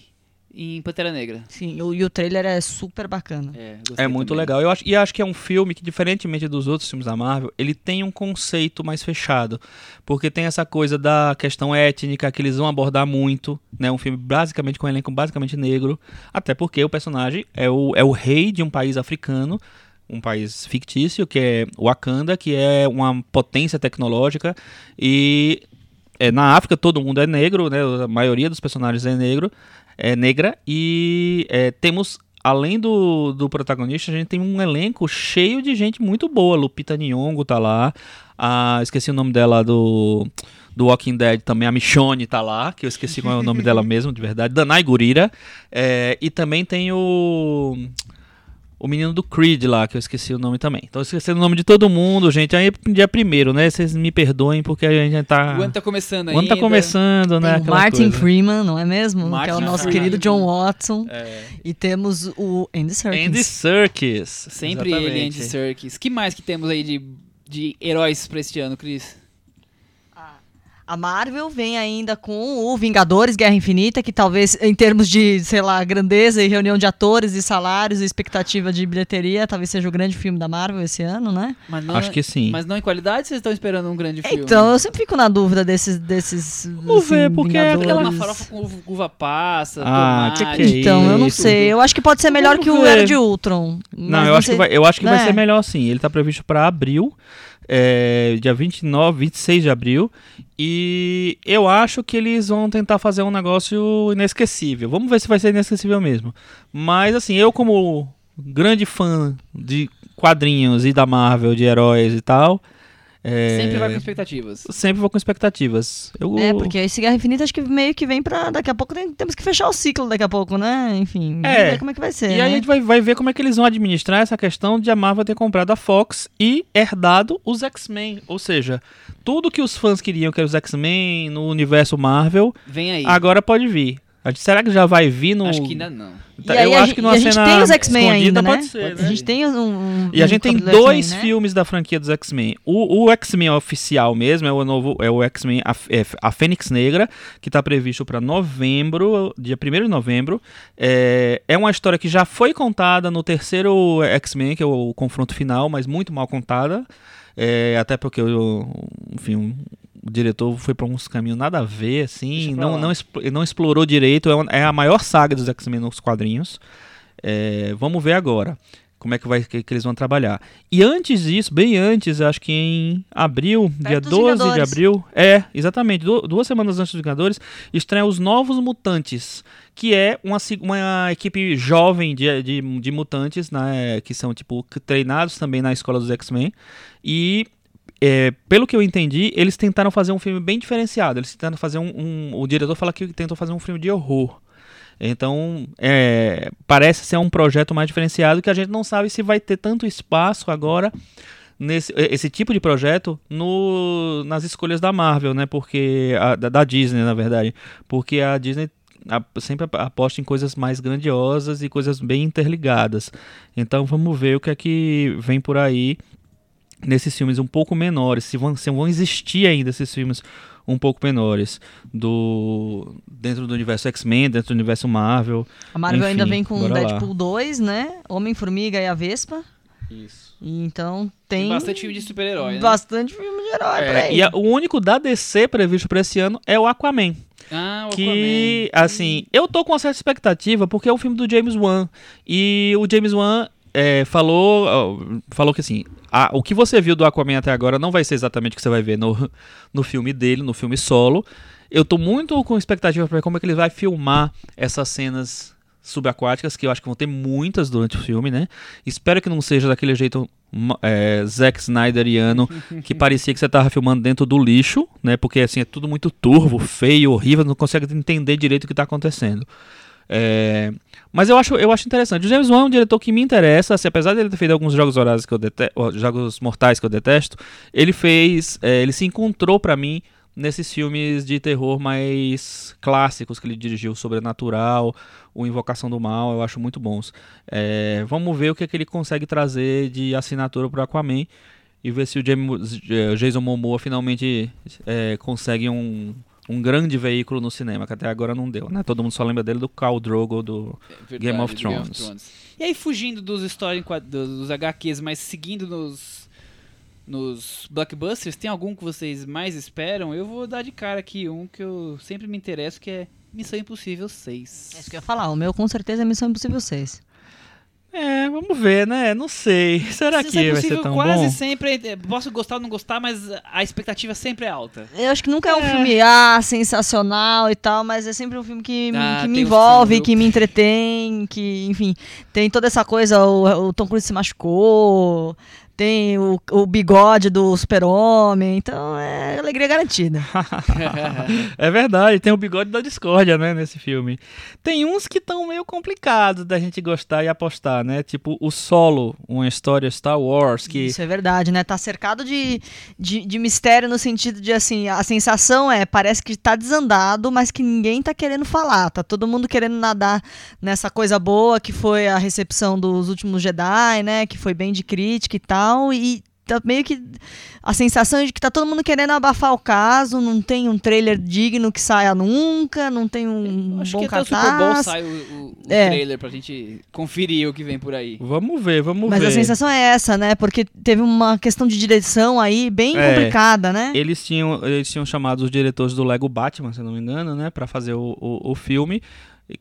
B: em Pantera Negra.
D: Sim, o- e o trailer é super bacana.
B: É,
C: é muito
B: também.
C: legal. Eu acho, e acho que é um filme que, diferentemente dos outros filmes da Marvel, ele tem um conceito mais fechado. Porque tem essa coisa da questão étnica que eles vão abordar muito. Né? Um filme basicamente com um elenco basicamente negro. Até porque o personagem é o, é o rei de um país africano. Um país fictício, que é Wakanda, que é uma potência tecnológica. E é, na África todo mundo é negro, né? A maioria dos personagens é negro, é negra e é, temos além do, do protagonista, a gente tem um elenco cheio de gente muito boa. Lupita Nyong'o tá lá, a, esqueci o nome dela do do Walking Dead também, a Michonne tá lá, que eu esqueci qual é o nome dela mesmo, de verdade. Danai Gurira. É, e também tem o o menino do Creed lá, que eu esqueci o nome também. Então eu esqueci o nome de todo mundo, gente. Aí é dia primeiro, né? Vocês me perdoem porque a gente já tá.
B: O ano tá começando
C: O
B: ainda.
C: ano tá começando, né?
D: O Martin
C: coisa.
D: Freeman, não é mesmo? que é
B: Martin
D: o nosso
B: Freeman.
D: querido John Watson.
B: É,
D: E temos o Andy Serkis.
C: Andy Serkis.
B: sempre ele,
C: Exatamente.
B: Andy Serkis. que mais que temos aí de, de heróis pra este ano, Cris?
D: A Marvel vem ainda com o Vingadores Guerra Infinita, que talvez, em termos de, sei lá, grandeza e reunião de atores e salários e expectativa de bilheteria, talvez seja o grande filme da Marvel esse ano, né?
B: Mas não,
C: Acho que sim.
B: Mas não em qualidade, vocês estão esperando um grande filme?
D: Então, eu sempre fico na dúvida desses. desses
C: Vamos ver, porque é
B: Aquela uma farofa com uva- uva passa,
C: Ah,
B: tomate.
C: que que é
D: Então, eu não
C: isso?
D: sei. Eu acho que pode ser melhor
C: Vamos
D: que o
C: ver.
D: Era de Ultron.
C: Não, eu, acho
D: sei-
C: que vai, eu acho que vai
D: né?
C: ser melhor sim. Ele tá previsto para abril, é, dia 29, 26 de abril. E eu acho que eles vão tentar fazer um negócio inesquecível. Vamos ver se vai ser inesquecível mesmo. Mas assim, eu como grande fã de quadrinhos e da Marvel, de heróis e tal. É,
B: Sempre vai com expectativas.
C: sempre vou com expectativas. Eu,
D: É, porque esse Guerra Infinita acho que meio que vem pra. Daqui a pouco tem- temos que fechar o ciclo daqui a pouco, né? Enfim, vamos
C: É.
D: ver como é que vai ser.
C: E aí
D: né?
C: a gente vai, vai ver como é que eles vão administrar essa questão de a Marvel ter comprado a Fox e herdado os X-Men. Ou seja, tudo que os fãs queriam, que era os X-Men no universo Marvel,
B: Vem aí.
C: agora pode vir. A gente- Será que já vai vir no.
B: Acho que ainda não.
C: Tá,
D: E aí
C: eu
D: a
C: acho
D: gente-
C: que numa
D: e a gente
C: cena
D: tem os X-Men ainda, né?
C: pode ser,
B: Pode
C: né?
D: A gente tem um. um-
C: E a
D: um
C: gente tem dois
D: né?
C: filmes da franquia dos X-Men. O, o X-Men oficial mesmo é o novo, é o X-Men a, é, a Fênix Negra, que está previsto para novembro, dia 1 de novembro. É, é uma história que já foi contada no terceiro X-Men, que é o confronto final, mas muito mal contada. É, até porque, eu, enfim, o diretor foi para uns caminhos nada a ver, assim, não, não, não explorou direito. É, uma- é a maior saga dos X-Men nos quadrinhos. É, vamos ver agora como é que, vai, que, que eles vão trabalhar. E antes disso, bem antes, acho que em abril, dia
D: dos
C: 12 de
D: Vingadores.
C: abril, é, exatamente, du- duas semanas antes dos Vingadores, estreia os Novos Mutantes, que é uma, uma equipe jovem de, de, de mutantes, né, que são, tipo, treinados também na escola dos X-Men, e... é, pelo que eu entendi, eles tentaram fazer um filme bem diferenciado. Eles tentaram fazer um, um- O diretor fala que tentou fazer um filme de horror. Então, é, parece ser um projeto mais diferenciado que a gente não sabe se vai ter tanto espaço agora nesse esse tipo de projeto no, nas escolhas da Marvel, né? Porque a- da, da Disney, na verdade, porque a Disney sempre ap- aposta em coisas mais grandiosas e coisas bem interligadas. Então, vamos ver o que é que vem por aí nesses filmes um pouco menores, se vão, se vão existir ainda esses filmes um pouco menores do dentro do universo X-Men, dentro do universo Marvel.
D: A Marvel
C: Enfim,
D: ainda vem com
C: bora lá.
D: Deadpool 2, né? Homem-Formiga e a Vespa.
C: Isso.
D: E Então
B: Tem
D: tem,
B: bastante filme de super-herói, né?
D: bastante filme de herói por aí.
C: É, e a- o único da DC previsto para esse ano é o Aquaman.
B: Ah, o
C: que,
B: Aquaman.
C: assim, eu tô com uma certa expectativa porque é o filme do James Wan. E o James Wan é, falou, falou que assim, a- o que você viu do Aquaman até agora não vai ser exatamente o que você vai ver no, no filme dele, no filme solo. Eu tô muito com expectativa para ver como é que ele vai filmar essas cenas subaquáticas, que eu acho que vão ter muitas durante o filme, né? Espero que não seja daquele jeito é, Zack Snyderiano, que parecia que você tava filmando dentro do lixo, né? Porque assim, é tudo muito turvo, feio, horrível, não consegue entender direito o que tá acontecendo. É, mas eu acho, eu acho interessante. O James Wan é um diretor que me interessa, assim, apesar dele ter feito alguns jogos horazes que eu detesto, jogos mortais que eu detesto, ele fez, é, ele se encontrou pra mim nesses filmes de terror mais clássicos que ele dirigiu, Sobrenatural, o Invocação do Mal, eu acho muito bons. É, vamos ver o que, é que ele consegue trazer de assinatura pro Aquaman e ver se o James, eh, Jason Momoa finalmente é, consegue um, um grande veículo no cinema, que até agora não deu, né? Todo mundo só lembra dele do Khal Drogo, do...
B: É
C: Game of
B: do
C: Thrones.
B: E aí, fugindo dos stories, dos, dos HQs, mas seguindo nos, nos blockbusters, tem algum que vocês mais esperam? Eu vou dar de cara aqui um que eu sempre me interesso, que é Missão Impossível 6.
D: É isso que eu ia falar. O meu com certeza é Missão Impossível 6.
C: É, vamos ver, né? Não sei. Será que vai ser tão
B: quase
C: bom?
B: sempre, é, posso gostar ou não gostar, mas a expectativa sempre é alta.
D: Eu acho que nunca é um filme ah, sensacional e tal, mas é sempre um filme que, me-
B: Ah,
D: que me envolve,
B: som,
D: que me entretém, que, enfim, tem toda essa coisa, o, o Tom Cruise se machucou, tem o, o bigode do super-homem, então é alegria garantida.
C: É verdade, tem o bigode da discórdia, né, nesse filme. Tem uns que estão meio complicados da gente gostar e apostar, né? Tipo o Solo, uma história Star Wars que
D: Isso é verdade, né? Tá cercado de, de, de mistério no sentido de, assim, a sensação é, parece que tá desandado, mas que ninguém tá querendo falar. Tá todo mundo querendo nadar nessa coisa boa que foi a recepção dos últimos Jedi, né? Que foi bem de crítica e tal. E tá meio que a sensação é de que tá todo mundo querendo abafar o caso, não tem um trailer digno que saia nunca, não tem um
B: Acho
D: bom
B: que até o Super Bowl
D: cartaz.
B: sai o, o- o
D: É.
B: trailer pra gente conferir o que vem por aí.
C: Vamos ver, vamos
D: Mas
C: ver.
D: a sensação é essa, né? Porque teve uma questão de direção aí bem
C: É.
D: complicada, né?
C: Eles tinham, eles tinham chamado os diretores do Lego Batman, se eu não me engano, né, para fazer o, o, o filme,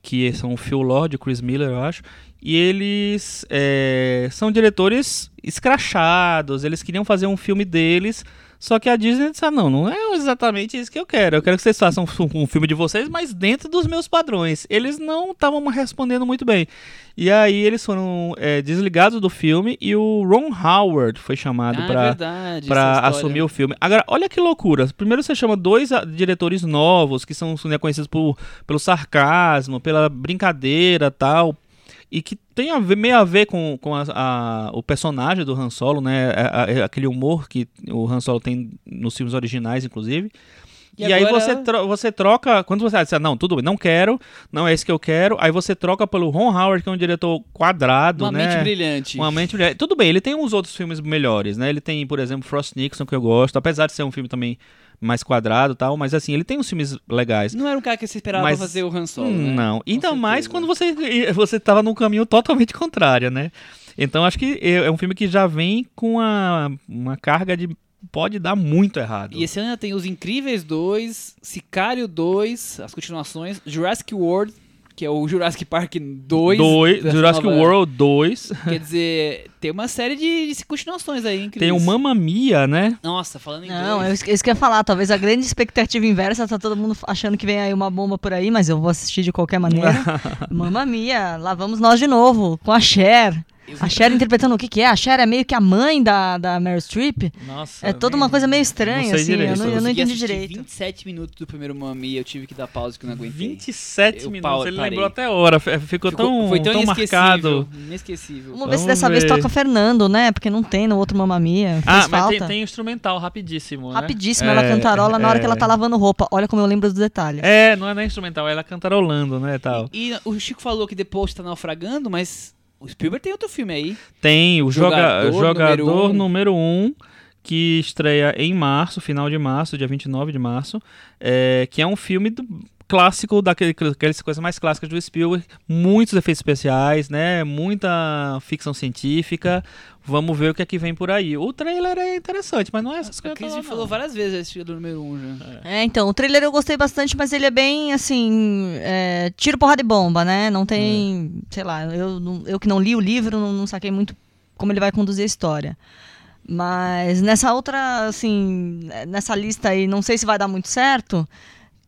C: que são o Phil Lord e o Chris Miller, eu acho. E eles é, são diretores escrachados, eles queriam fazer um filme deles, só que a Disney disse: ah, não, não é exatamente isso que eu quero. Eu quero que vocês façam um, um filme de vocês, mas dentro dos meus padrões. Eles não estavam respondendo muito bem. E aí eles foram é, desligados do filme e o Ron Howard foi chamado
B: Ah, é
C: para
B: verdade.
C: pra
B: essa história.
C: assumir o filme. Agora, olha que loucura. Primeiro você chama dois ah, diretores novos, que são né, conhecidos por, pelo sarcasmo, pela brincadeira tal. E que tem a ver, meio a ver com, com a- a- o personagem do Han Solo, né? A- a- aquele humor que o Han Solo tem nos filmes originais, inclusive.
B: E
C: E, aí
B: agora-
C: você, tro- você troca. Quando você diz, não, tudo bem, não quero, não é isso que eu quero. Aí você troca pelo Ron Howard, que é um diretor quadrado,
B: Uma
C: né?
B: mente brilhante.
C: Uma mente brilhante. Tudo bem, ele tem uns outros filmes melhores, né? Ele tem, por exemplo, Frost Nixon, que eu gosto, apesar de ser um filme também mais quadrado e tal, mas assim, ele tem uns filmes legais.
B: Não era um cara que se esperava
C: Mas-
B: fazer o Han Solo,
C: Hum,
B: né?
C: Não. Ainda mais
B: certeza.
C: quando você você tava num caminho totalmente contrário, né? Então acho que é é um filme que já vem com uma, uma carga de pode dar muito errado.
B: E esse ano ainda tem Os Incríveis 2, Sicário 2, as continuações, Jurassic World, que é o Jurassic Park 2.
C: Dois, Jurassic
B: nova-
C: World 2.
B: Quer dizer, tem uma série de, de continuações aí, incríveis.
C: Tem o Mamma Mia, né?
B: Nossa, falando em
D: Não,
B: dois.
D: eu, isso que eu ia falar. Talvez a grande expectativa inversa tá todo mundo achando que vem aí uma bomba por aí, mas eu vou assistir de qualquer maneira. Mamma mia, lá vamos nós de novo, com a Cher. A Cher interpretando o que que é? A Cher é meio que a mãe da, da Meryl Streep.
C: Nossa.
D: É toda uma coisa meio estranha,
C: sei
D: assim.
C: direito.
D: Eu não, eu não entendi direito.
B: 27 minutos do primeiro Mami eu tive que dar pausa que eu não aguentei.
C: 27
B: Eu
C: minutos,
B: pau-
C: ele
B: parei.
C: lembrou até a hora, f- ficou, tão,
B: foi tão,
C: tão
B: inesquecível.
C: marcado.
B: Inesquecível.
D: Vamos ver se dessa vez
C: ver.
D: toca Fernando, né? Porque não tem no outro Mamma Mia. Fez
C: Ah, mas tem, tem instrumental rapidíssimo, né?
D: Rapidíssimo, ela
C: É,
D: cantarola na hora
C: é.
D: que ela tá lavando roupa. Olha como eu lembro dos detalhes.
C: É, não é nem instrumental, é ela cantarolando, né, tal.
B: E o Chico falou que Post tá naufragando, mas o Spielberg tem outro filme aí.
C: Tem o joga,
B: Jogador
C: jogador
B: número um.
C: número 1, um, que estreia em março, final de março, dia 29 de março, é, que é um filme do- clássico, daquele- daquelas coisas mais clássicas do Spielberg, muitos efeitos especiais, né, muita ficção científica, vamos ver o que é que vem por aí. O trailer é interessante, mas não é essas
B: A
C: coisas
B: Cris
C: todas,
B: falou várias vezes esse jogador número 1 um já.
D: É, então, o trailer eu gostei bastante, mas ele é bem, assim, é, tiro, porrada e bomba, né? Não tem, sei lá, eu, eu que não li o livro, não, não saquei muito como ele vai conduzir a história. Mas nessa outra, assim, nessa lista aí, não sei se vai dar muito certo,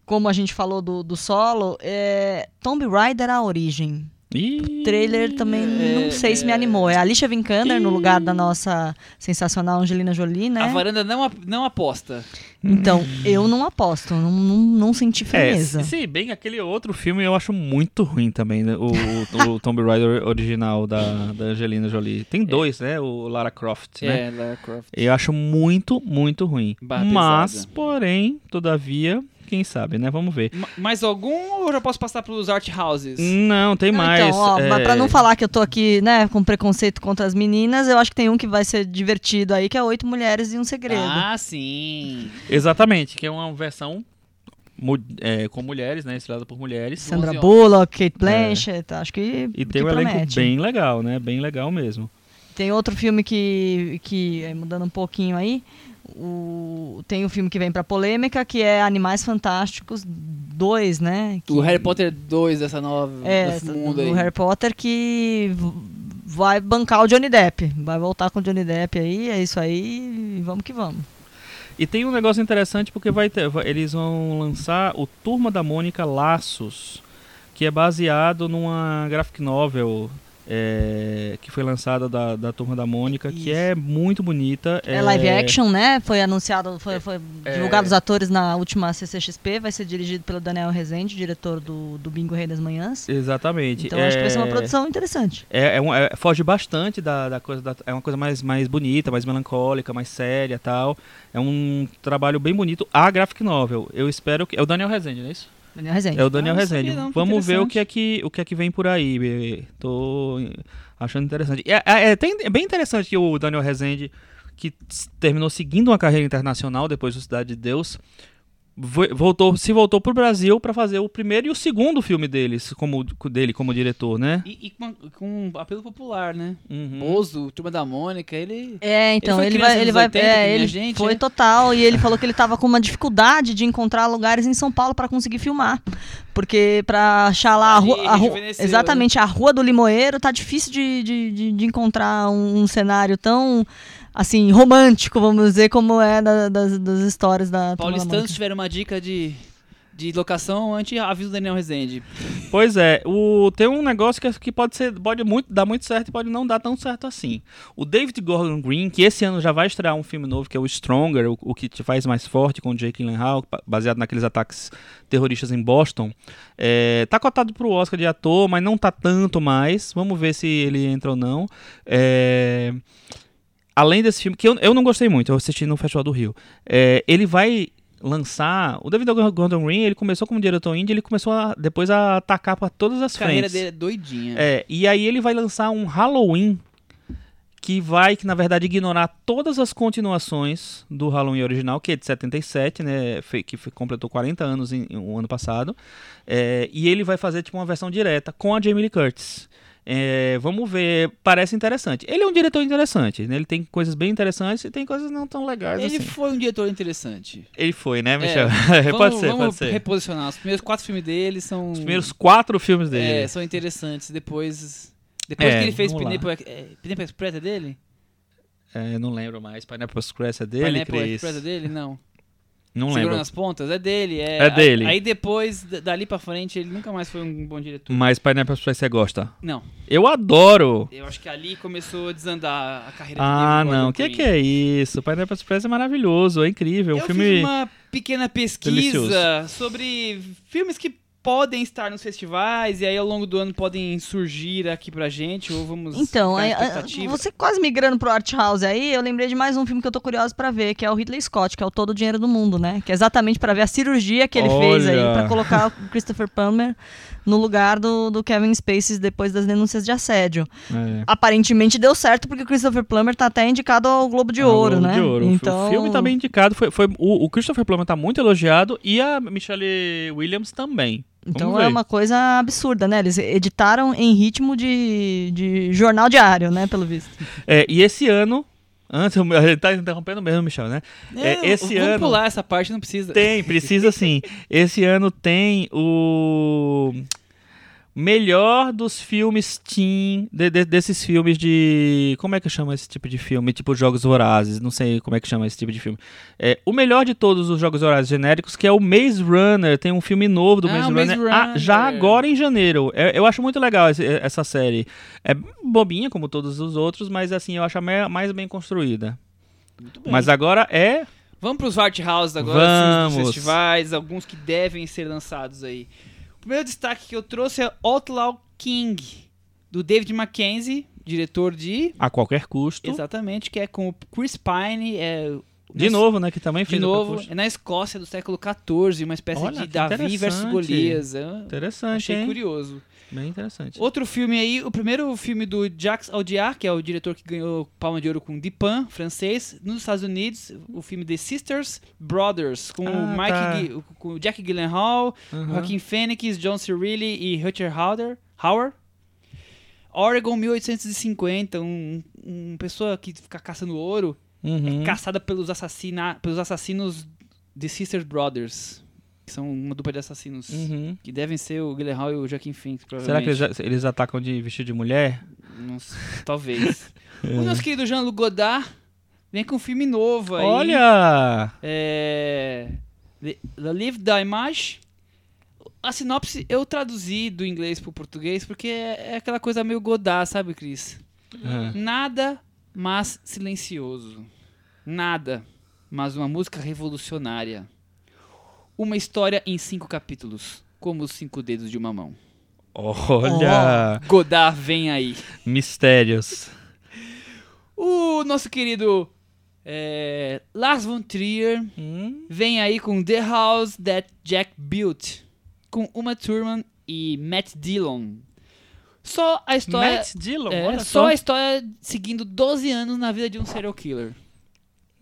D: como a gente falou do, do solo, é Tomb Raider A Origem.
C: Ih,
D: Trailer também
B: É,
D: não sei se me animou. É a Alicia Vikander no lugar da nossa sensacional Angelina Jolie, né?
B: A varanda não, ap- não aposta.
D: Então, eu não aposto, não, não, não senti
C: É,
D: firmeza.
C: se bem aquele outro filme eu acho muito ruim também, né? o, o, o Tomb Raider original da, da Angelina Jolie. Tem dois, né? O Lara Croft, né?
B: É, Lara Croft.
C: Eu acho muito, muito ruim.
B: Barra
C: Mas, porém, todavia, quem sabe, né? Vamos ver.
B: Ma- Mais algum ou eu já posso passar pros art houses?
C: Não, tem
D: Não,
C: mais.
D: Então, ó,
C: é,
D: mas pra não falar que eu tô aqui, né, com preconceito contra as meninas, eu acho que tem um que vai ser divertido aí, que é Oito Mulheres e um Segredo.
B: Ah, sim.
C: Exatamente, que é uma versão é, com mulheres, né? Estrelada por mulheres.
D: Sandra
B: 11.
D: Bullock, Kate Blanchett, acho que,
C: E
D: que
C: tem um elenco
D: promete.
C: bem legal, né? Bem legal mesmo.
D: Tem outro filme que, que é, mudando um pouquinho aí, o, tem o filme que vem pra polêmica, que é Animais Fantásticos 2, né? Que,
B: O Harry Potter 2 dessa nova
D: é,
B: desse mundo aí.
D: do Harry Potter que vai bancar o Johnny Depp. Vai voltar com o Johnny Depp aí, é isso aí, e vamos que vamos.
C: E tem um negócio interessante porque vai ter, vai- eles vão lançar o Turma da Mônica Laços, que é baseado numa graphic novel é, que foi lançada da, da Turma da Mônica, que
D: Isso.
C: é muito bonita.
D: É live action, né? Foi anunciado, foi, foi
C: É.
D: divulgado os atores na última CCXP. Vai ser dirigido pelo Daniel Rezende, diretor do, do Bingo Rei das Manhãs.
C: Exatamente.
D: Então acho que vai ser uma
C: É-
D: produção interessante.
C: É, é um- é- foge bastante da, da coisa da, é uma coisa mais, mais bonita, mais melancólica, mais séria, tal. É um trabalho bem bonito. A graphic novel, eu espero que é o Daniel Rezende, não é isso?
D: Daniel Rezende.
C: É o Daniel
B: Ah,
C: Rezende.
B: não,
C: Vamos ver o que é que o que é que vem por aí. bê. Tô achando interessante. É, é- é é bem interessante que o Daniel Rezende que terminou seguindo uma carreira internacional depois do Cidade de Deus, voltou, se voltou pro Brasil para fazer o primeiro e o segundo filme deles, como dele como diretor, né?
B: E, e com, com apelo popular, né?
C: Uhum.
B: Bozo, Turma da Mônica, ele...
D: É, então ele,
B: criança
D: vai, ele vai,
B: 80, que
D: é, ele
B: gente,
D: foi
B: é?
D: total e ele falou que ele tava com uma dificuldade de encontrar lugares em São Paulo para conseguir filmar, porque para achar lá a rua, a rua- exatamente a rua do Limoeiro tá difícil de, de, de, de encontrar um, um cenário tão assim romântico, vamos dizer, como é da- das, das histórias da
B: Paulistanos tiveram uma dica de, de locação antes aviso do Daniel Rezende.
C: Pois é, o, tem um negócio que, que pode ser, pode muito, dar muito certo e pode não dar tão certo assim. O David Gordon Green, que esse ano já vai estrear um filme novo que é o Stronger, o, o que te faz mais forte com o Jake Gyllenhaal, baseado naqueles ataques terroristas em Boston, é, tá cotado pro Oscar de ator, mas não tá tanto mais. Vamos ver se ele entra ou não. É, além desse filme, que eu, eu não gostei muito, eu assisti no Festival do Rio. É, ele vai lançar. O David Gordon Green, ele começou como diretor indie, ele começou a, depois a atacar para todas as
B: A carreira
C: frentes.
B: dele é doidinha.
C: É, e aí ele vai lançar um Halloween que vai, que na verdade ignorar todas as continuações do Halloween original, que é de 77, né, que completou 40 anos em, em um ano passado, É, e ele vai fazer tipo uma versão direta com a Jamie Lee Curtis. É, vamos ver, parece interessante. Ele é um diretor interessante, né? Ele tem coisas bem interessantes e tem coisas não tão legais
B: Ele
C: assim.
B: foi um diretor interessante.
C: Ele foi, né, Michel?
B: É,
C: pode
B: vamos,
C: ser,
B: vamos
C: pode ser.
B: reposicionar. Os primeiros quatro filmes dele são.
C: Os primeiros quatro filmes dele.
B: É, são interessantes. Depois. Depois
C: É,
B: que ele fez. Pineapple, é, Pineapple Express é dele?
C: É, não lembro mais. Pineapple Express é dele,
B: Pineapple
C: Cris?
B: Express é dele? Não.
C: Não
B: Segurando
C: lembro.
B: nas pontas? É dele. É,
C: É dele.
B: Aí depois, d- dali pra frente, ele nunca mais foi um bom diretor.
C: Mas Pineapple Express você gosta?
B: Não.
C: Eu adoro!
B: Eu acho que ali começou a desandar a carreira
C: Ah,
B: dele.
C: não. O que, que é isso? Pineapple Express é maravilhoso, é incrível. Um
B: Eu
C: filme.
B: fiz uma pequena pesquisa
C: delicioso.
B: sobre filmes que podem estar nos festivais e aí ao longo do ano podem surgir aqui pra gente ou vamos
D: Então, ah,
B: expectativa.
D: você quase migrando pro Art House aí, eu lembrei de mais um filme que eu tô curioso pra ver, que é o Ridley Scott, que é o Todo o Dinheiro do Mundo, né? Que é exatamente pra ver a cirurgia que ele fez aí
C: Olha.
D: pra colocar o Christopher Plummer no lugar do, do Kevin Spacey depois das denúncias de assédio.
C: É.
D: Aparentemente deu certo porque o Christopher Plummer tá até indicado ao Globo de
C: Ah,
D: Ouro,
C: Globo
D: né?
C: de Ouro.
D: Então,
C: O filme tá bem indicado. Foi, foi, o, o Christopher Plummer tá muito elogiado e a Michelle Williams também.
D: Então é uma coisa absurda, né? Eles editaram em ritmo de, de jornal diário, né? Pelo visto.
C: É, e esse ano. Antes, ele tá interrompendo mesmo, Michel, né? É, esse
B: vamos
C: ano-
B: pular essa parte, não precisa.
C: Tem, precisa sim. Esse ano tem o melhor dos filmes teen, de- de- desses filmes de. Como é que chama esse tipo de filme? Tipo Jogos Vorazes, não sei como é que chama esse tipo de filme. É, o melhor de todos os Jogos Vorazes genéricos, que é o Maze Runner. Tem um filme novo do
B: Ah,
C: Maze,
B: o Maze
C: Runner, ah,
B: Runner.
C: já agora em janeiro. É, eu acho muito legal esse- essa série. É bobinha, como todos os outros, mas assim, eu acho a mais bem construída. Mas agora é
B: Vamos pros Art House agora, dos
C: Vamos.
B: festivais, alguns que devem ser lançados aí. O primeiro destaque que eu trouxe é Outlaw King, do David Mackenzie, diretor de...
C: a qualquer custo.
B: Exatamente, que é com o Chris Pine, é...
C: De
B: na-
C: novo, né? Que também
B: De
C: fez a
B: novo, é na Escócia do século XIV, uma espécie
C: Olha,
B: de Davi versus. Golias. é-
C: Interessante,
B: Achei
C: hein?
B: curioso.
C: Bem interessante.
B: Outro filme aí, o primeiro filme do Jacques Audiard, que é o diretor que ganhou Palma de Ouro com Dupin, francês, nos Estados Unidos, o filme The Sisters Brothers, com
C: Ah,
B: Mike,
C: tá.
B: Com o Jack Gyllenhaal,
C: Uhum.
B: Joaquin Phoenix, John Cirilli e Rutger Hauer. Hauer. Oregon 1850, um, um pessoa que fica caçando ouro,
C: Uhum.
B: é caçada pelos, assassina, pelos assassinos The Sisters Brothers, que são uma dupla de assassinos.
C: Uhum.
B: Que devem ser o Gyllenhaal e o Joaquin Phoenix,
C: Será que eles, eles atacam de vestido de mulher?
B: Não sei, talvez. O nosso querido Jean-Luc Godard vem com um filme novo aí.
C: Olha!
B: É... The Live da Image. A sinopse eu traduzi do inglês pro português porque é é aquela coisa meio Godard, sabe, Cris?
C: Ah.
B: Nada, mas silencioso. Nada, mas uma música revolucionária. Uma história em cinco capítulos, como os cinco dedos de uma mão.
C: Olha!
B: Godard vem aí.
C: Mistérios.
B: O nosso querido é, Lars von Trier
C: Hum?
B: vem aí com The House That Jack Built, com Uma Thurman e Matt Dillon. Só a história.
C: Matt Dillon,
B: é,
C: olha
B: só
C: só.
B: a história seguindo 12 anos na vida de um serial killer.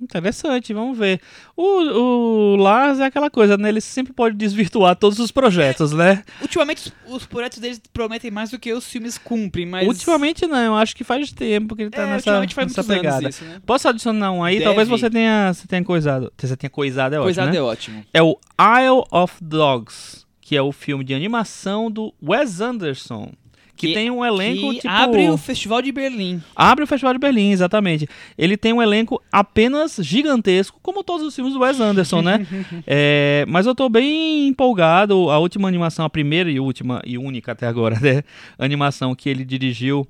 C: Interessante, vamos ver. O, o Lars é aquela coisa, né? Ele sempre pode desvirtuar todos os projetos, né?
B: Ultimamente, os, os projetos deles prometem mais do que os filmes cumprem, mas.
C: Ultimamente não, eu acho que faz tempo que ele tá
B: é,
C: nessa,
B: ultimamente faz
C: nessa pegada.
B: isso, né?
C: Posso adicionar um aí?
B: Deve.
C: Talvez você tenha, você tenha coisado. Você tenha coisado, é ótimo,
B: Coisado
C: né?
B: é ótimo.
C: É o Isle of Dogs, que é o filme de animação do Wes Anderson. Que,
B: Que-
C: tem um elenco,
B: que
C: tipo...
B: abre o Festival de Berlim.
C: Abre o Festival de Berlim, exatamente. Ele tem um elenco apenas gigantesco, como todos os filmes do Wes Anderson, né? É, mas eu tô bem empolgado. A última animação, a primeira e última e única até agora, né? Animação que ele dirigiu.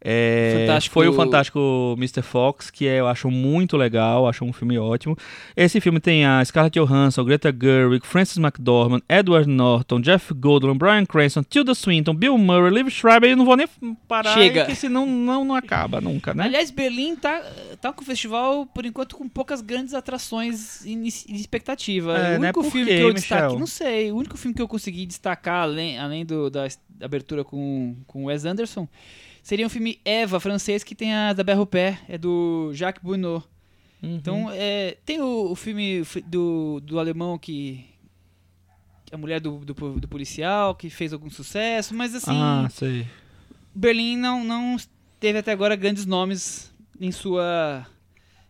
C: É,
B: Fantástico-
C: foi o fantástico Mr. Fox, que é, eu acho muito legal, acho um filme ótimo. Esse filme tem a Scarlett Johansson, Greta Gerwig, Francis McDormand, Edward Norton, Jeff Goldblum, Bryan Cranston, Tilda Swinton, Bill Murray, Liv Schreiber. Eu não vou nem parar,
B: Chega.
C: porque senão não, não acaba nunca, né?
B: Aliás, Berlim tá, tá com o festival, por enquanto, com poucas grandes atrações em expectativa.
C: É,
B: o
C: né?
B: único
C: Por
B: filme
C: quê,
B: que eu destaquei, não sei, o único filme que eu consegui destacar, além, além do, da abertura com, com Wes Anderson, seria um filme Eva, francês, que tem a da Berrupé, é do Jacques Bunot.
C: Uhum.
B: Então, é, tem o, o filme fi- do, do alemão que... A mulher do, do, do policial, que fez algum sucesso, mas assim,
C: Ah, sei.
B: Berlim não, não teve até agora grandes nomes em sua,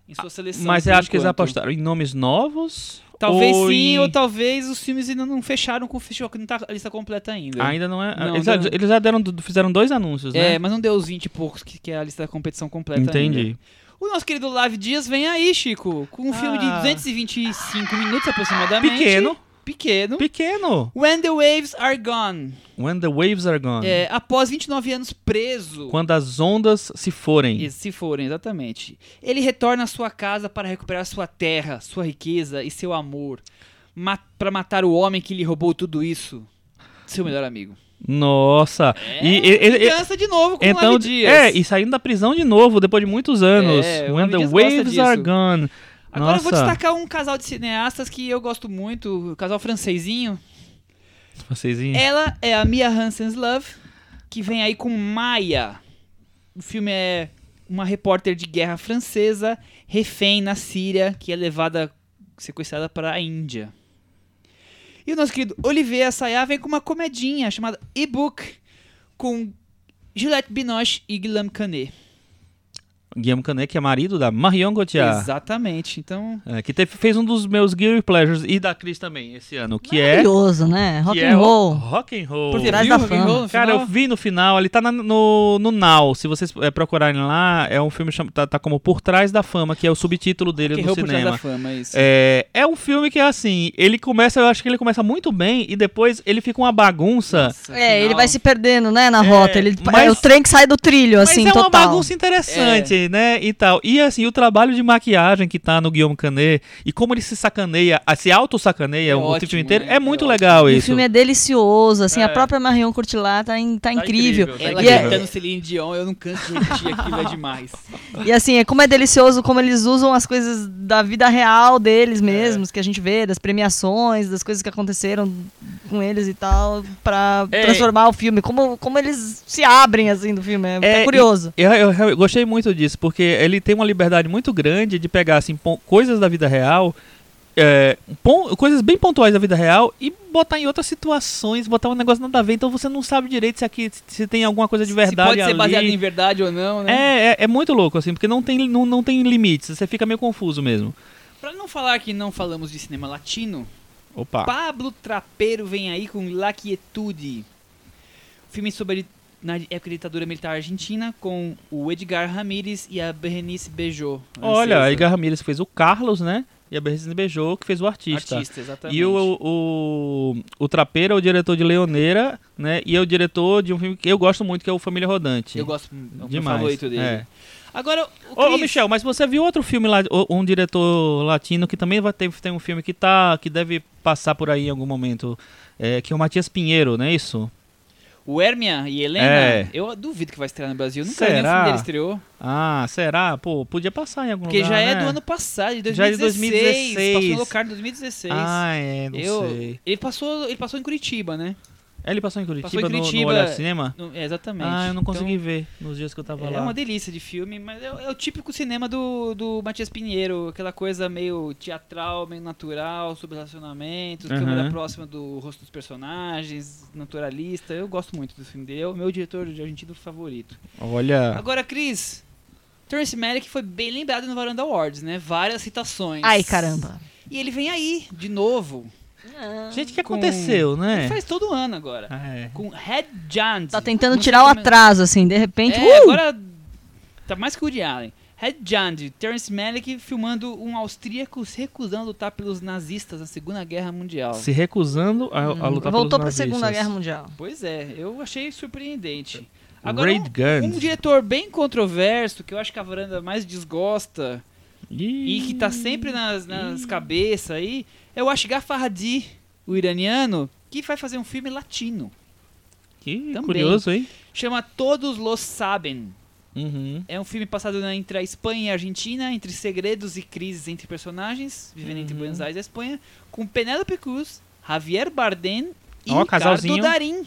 B: em sua seleção.
C: Mas eu acho que eles apostaram em nomes novos?
B: Talvez
C: ou
B: sim,
C: em-
B: ou talvez os filmes ainda não fecharam com o festival, que não tá a lista completa ainda.
C: Ainda não é.
B: Não,
C: eles, já,
B: não.
C: eles já deram, fizeram dois anúncios, né?
B: É, mas não deu os 20 e poucos, que, que é a lista da competição completa
C: Entendi.
B: ainda. O nosso querido Live Dias vem aí, Chico, com um filme de
C: Ah.
B: 225 minutos aproximadamente.
C: Pequeno.
B: Pequeno.
C: Pequeno.
B: When the Waves Are Gone.
C: When the waves are gone.
B: É, após 29 anos preso.
C: Quando as ondas se forem.
B: E Se forem, exatamente. Ele retorna à sua casa para recuperar sua terra, sua riqueza e seu amor. Ma para matar o homem que lhe roubou tudo isso. Seu melhor amigo.
C: Nossa.
B: É,
C: e, ele-
B: de novo com
C: então,
B: Live Dias.
C: é, e saindo da prisão de novo depois de muitos anos.
B: É, o
C: When the waves are gone.
B: Agora eu vou
C: Nossa.
B: destacar um casal de cineastas que eu gosto muito, o casal francesinho.
C: Vocês
B: Ela é a Mia Hansen's Love, que vem aí com Maya. O filme é uma repórter de guerra francesa, refém na Síria, que é levada, sequestrada para a Índia. E o nosso querido Olivier Assayas vem com uma comedinha chamada E-Book, com Juliette Binoche e Guillaume Canet.
C: Guilherme Canet, que é marido da Marion Cotillard.
B: Exatamente, então...
C: É, que teve- fez um dos meus Guilty Pleasures e da Cris também esse ano, que é
D: Maravilhoso, né? Rock and
C: é
D: roll.
C: Rock and roll.
B: Por
D: Trás da
B: Rock and
D: Fama.
B: Roll no
C: Cara, eu vi no final, ele tá na- no, no Now. Se vocês é, procurarem lá, é um filme chama, tá, tá como Por Trás da Fama, que é o subtítulo dele
B: Rock and
C: no
B: Roll por trás
C: cinema.
B: da fama, isso.
C: É, é um filme que é assim, ele começa, eu acho que ele começa muito bem e depois ele fica uma bagunça.
B: Nossa,
D: É, ele
B: final-
D: vai se perdendo, né, na
C: É,
D: rota. Ele,
C: mas-
D: é o trem que sai do trilho, assim,
C: Mas é uma
D: total.
C: bagunça interessante, né? E tal. E assim, o trabalho de maquiagem que tá no Guillaume Canet e como ele se sacaneia, ah, se auto-sacaneia
B: É
C: o
B: ótimo,
C: filme inteiro,
B: né?
C: é muito
B: É
C: legal
D: E o
C: isso.
D: filme é delicioso, assim,
C: É.
D: a própria Marion Cotillard tá, in- tá
C: Tá
D: incrível.
C: incrível, tá
B: Ela
D: E é-
B: gritando Celine Dion, eu não canso de repetir aquilo, é demais.
D: E assim, é como é delicioso como eles usam as coisas da vida real
C: É.
D: deles mesmos, que a gente vê, das premiações, das coisas que aconteceram com eles e tal, pra
C: É.
D: transformar o filme. Como, como eles se abrem, assim, do filme. É,
C: É,
D: é curioso.
C: Eu, eu- eu gostei muito disso, porque ele tem uma liberdade muito grande de pegar assim, coisas da vida real, é, coisas bem pontuais da vida real e botar em outras situações, botar um negócio nada a ver, então você não sabe direito se aqui se tem alguma coisa de verdade
B: Se pode ser
C: ali.
B: baseado em verdade ou não, né?
C: É, é, é muito louco, assim, porque não tem, não, não tem limites, você fica meio confuso mesmo.
B: Pra não falar que não falamos de cinema latino,
C: Opa.
B: Pablo Trapeiro vem aí com La Quietude. Filme sobre na época da ditadura militar argentina com o Edgar Ramírez e a Berenice Bejo.
C: Olha, a Edgar Ramirez fez o Carlos, né? E a Berriz Beijou, que fez o artista.
B: artista, exatamente.
C: E o, o, o Trapeiro é o diretor de Leoneira, né? E é o diretor de um filme que eu gosto muito, que é o Família Rodante.
B: Eu gosto, é o
C: Demais.
B: favorito dele.
C: É.
B: Agora, o
C: Ô, ô,
B: Chris-
C: Michel, mas você viu outro filme lá, um diretor latino que também vai ter tem um filme que tá que deve passar por aí em algum momento, é, que é o Matias Pinheiro, não é isso?
B: O Hermia e Helena,
C: É.
B: eu duvido que vai estrear no Brasil. Nunca vi nem o
C: Será?
B: filme dele estreou.
C: Ah, será? Pô, podia passar em algum
B: Porque
C: lugar,
B: já é
C: né?
B: do ano passado, de 2016.
C: Já é de 2016.
B: Passou no local em 2016.
C: Ah, é, não
B: eu,
C: sei.
B: Ele passou, ele passou em Curitiba, né?
C: Ele passou em Curitiba,
B: Passou em
C: no- no,
B: Curitiba,
C: Olhar de Cinema?
B: No- é, exatamente.
C: Ah, eu não consegui
B: Então,
C: ver nos dias que eu tava
B: É
C: lá.
B: uma delícia de filme, mas é, é o típico cinema do, do Matias Pinheiro, aquela coisa meio teatral, meio natural, sobre relacionamentos,
C: Aham.
B: câmera próxima do rosto dos personagens, naturalista. Eu gosto muito do filme dele, é o meu diretor de argentino favorito.
C: Olha,
B: Agora, Cris, Terrence Malick foi bem lembrado no Varanda Awards, né? Várias citações.
D: Ai, caramba.
B: E ele vem aí, de novo.
C: Gente, o que
B: com-
C: aconteceu,
B: Ele
C: né?
B: faz todo ano agora.
C: É.
B: Com Red Giant.
D: Tá tentando
B: Não
D: tirar o
B: como
D: atraso, assim, de repente.
B: É,
D: uh!
B: agora tá mais que o Woody Allen. Red Giant, Terrence Malick filmando um austríaco se recusando a lutar pelos nazistas na Segunda Guerra Mundial.
C: Se recusando a, a lutar
D: Hum, Voltou pra
C: pelos
D: Segunda
C: nazistas.
D: Guerra Mundial.
B: Pois é, eu achei surpreendente. Agora, um, um diretor bem controverso, que eu acho que a varanda mais desgosta e que tá sempre nas, nas cabeças aí, é o Ashgar Farhadi, o iraniano, que vai fazer um filme latino.
C: Que
B: Também.
C: curioso, hein?
B: Chama Todos Los Sabem.
C: Uhum.
B: É um filme passado entre a Espanha e a Argentina, entre segredos e crises entre personagens, vivendo entre
C: Uhum.
B: Buenos Aires e a Espanha, com Penélope Cruz, Javier Bardem e
C: Ó,
B: Ricardo. Darim.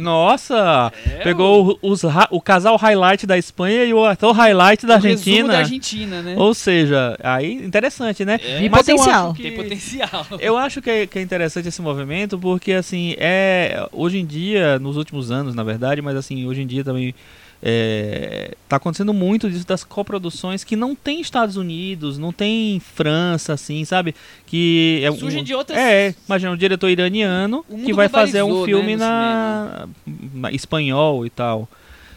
C: Nossa!
B: É,
C: Pegou o, os o casal highlight da Espanha e o ator highlight da
B: o
C: Argentina.
B: da Argentina, né?
C: Ou seja, aí interessante, né?
B: É.
C: Eu
D: potencial.
C: acho que-
B: Tem potencial.
C: Eu acho que é, que é interessante esse movimento porque, assim, é hoje em dia, nos últimos anos, na verdade, mas assim, hoje em dia também é, tá acontecendo muito disso das coproduções que não tem Estados Unidos, não tem França, assim, sabe? Que é um-
B: Surgem de outras-
C: É, imagina um diretor iraniano que vai fazer um
B: globalizou,
C: filme
B: né,
C: na, na espanhol e tal.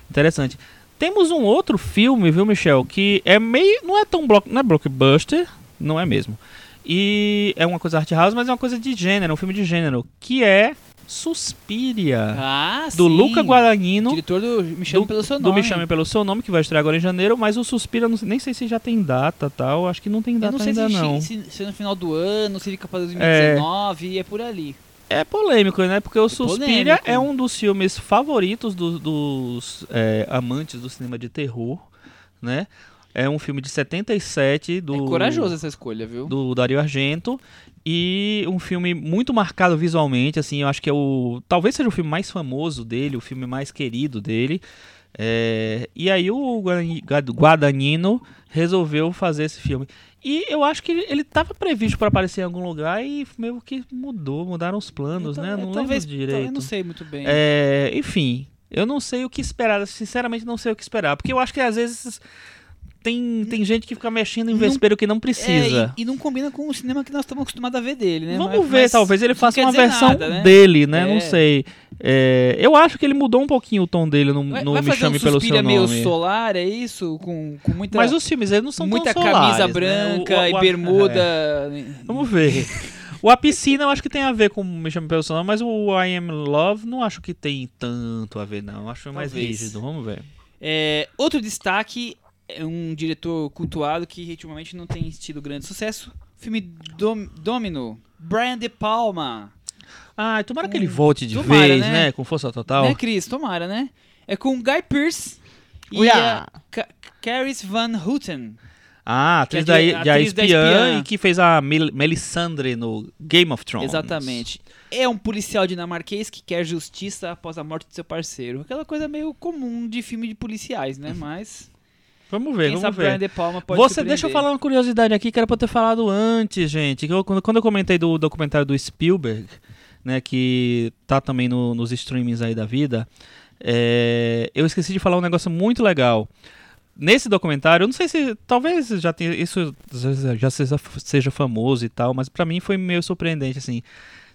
C: Interessante. Temos um outro filme, viu, Michel, que é meio. não é tão block, não é blockbuster, não é mesmo. E é uma coisa art house, mas é uma coisa de gênero, um filme de gênero, que é Suspiria,
B: Ah,
C: do
B: sim.
C: Luca Guadagnino,
B: Diretor do Me Chame
C: do,
B: Pelo Seu
C: do
B: Nome.
C: Me Chame Pelo Seu Nome, que vai estrear agora em janeiro, mas o Suspira, não nem sei se já tem data tal, acho que não tem data
B: não sei
C: ainda
B: se,
C: não.
B: se, se é no final do ano, se fica para 2019, e é por ali.
C: É polêmico, né? Porque o Suspiria
B: polêmico.
C: é um dos filmes favoritos do- dos é, amantes do cinema de terror, né? É um filme de 77 do
B: É corajoso essa escolha, viu?
C: do Dario Argento e um filme muito marcado visualmente, assim, eu acho que é o talvez seja o filme mais famoso dele, o filme mais querido dele. É, e aí o Guadagni- Guad- Guadagnino resolveu fazer esse filme. E eu acho que ele- estava previsto para aparecer em algum lugar e meio que mudou, mudaram os planos,
B: Então,
C: né? Não
B: talvez,
C: lembro direito.
B: Eu não sei muito bem.
C: É, enfim, eu não sei o que esperar, sinceramente não sei o que esperar, porque eu acho que às vezes tem, tem gente que fica mexendo em
B: Não-
C: vespeiro que não precisa.
B: É, e, e não combina com o cinema que nós estamos acostumados a ver dele, né?
C: Vamos
B: Mas-
C: ver,
B: mas
C: talvez ele faça uma versão
B: nada, né?
C: dele, né?
B: É.
C: Não sei. É, eu acho que ele mudou um pouquinho o tom dele no,
B: Vai,
C: no
B: vai
C: Me Chame
B: um
C: Pelo Seu
B: meio
C: Nome.
B: solar, é isso? Com, com muita,
C: Mas os filmes, eles não são
B: muita
C: solares,
B: camisa
C: né?
B: branca
C: O- o-
B: e
C: o-
B: bermuda.
C: é. Vamos ver. O A Piscina eu acho que tem a ver com Me Chame Pelo Seu Nome, mas o I Am Love não acho que tem tanto a ver, não. Acho mais
B: Talvez.
C: rígido. Vamos ver.
B: É, outro destaque é um diretor cultuado que ultimamente não tem tido grande sucesso. Filme Dom- Domino, Brian De Palma.
C: Ah, tomara que ele volte de
B: tomara,
C: vez,
B: né?
C: né? Com força total.
B: Né, Cris? Tomara, né? É com Guy Pearce e a Ca Caris Van Houten.
C: Ah,
B: é
C: atriz,
B: de-
C: da, de A
B: atriz da
C: Espiã,
B: Espiã.
C: e que fez a Mel Melisandre no Game of Thrones.
B: Exatamente. É um policial dinamarquês que quer justiça após a morte de seu parceiro. Aquela coisa meio comum de filme de policiais, né? Mas
C: Vamos ver,
B: quem
C: vamos ver.
B: Brian De Palma pode
C: Você, deixa eu falar uma curiosidade aqui que era pra eu ter falado antes, gente. Eu- quando, quando eu comentei do documentário do Spielberg, né, que tá também no- nos streamings aí da vida, é, eu esqueci de falar um negócio muito legal. Nesse documentário, eu não sei se talvez já tenha, isso já seja, seja famoso e tal, mas pra mim foi meio surpreendente assim.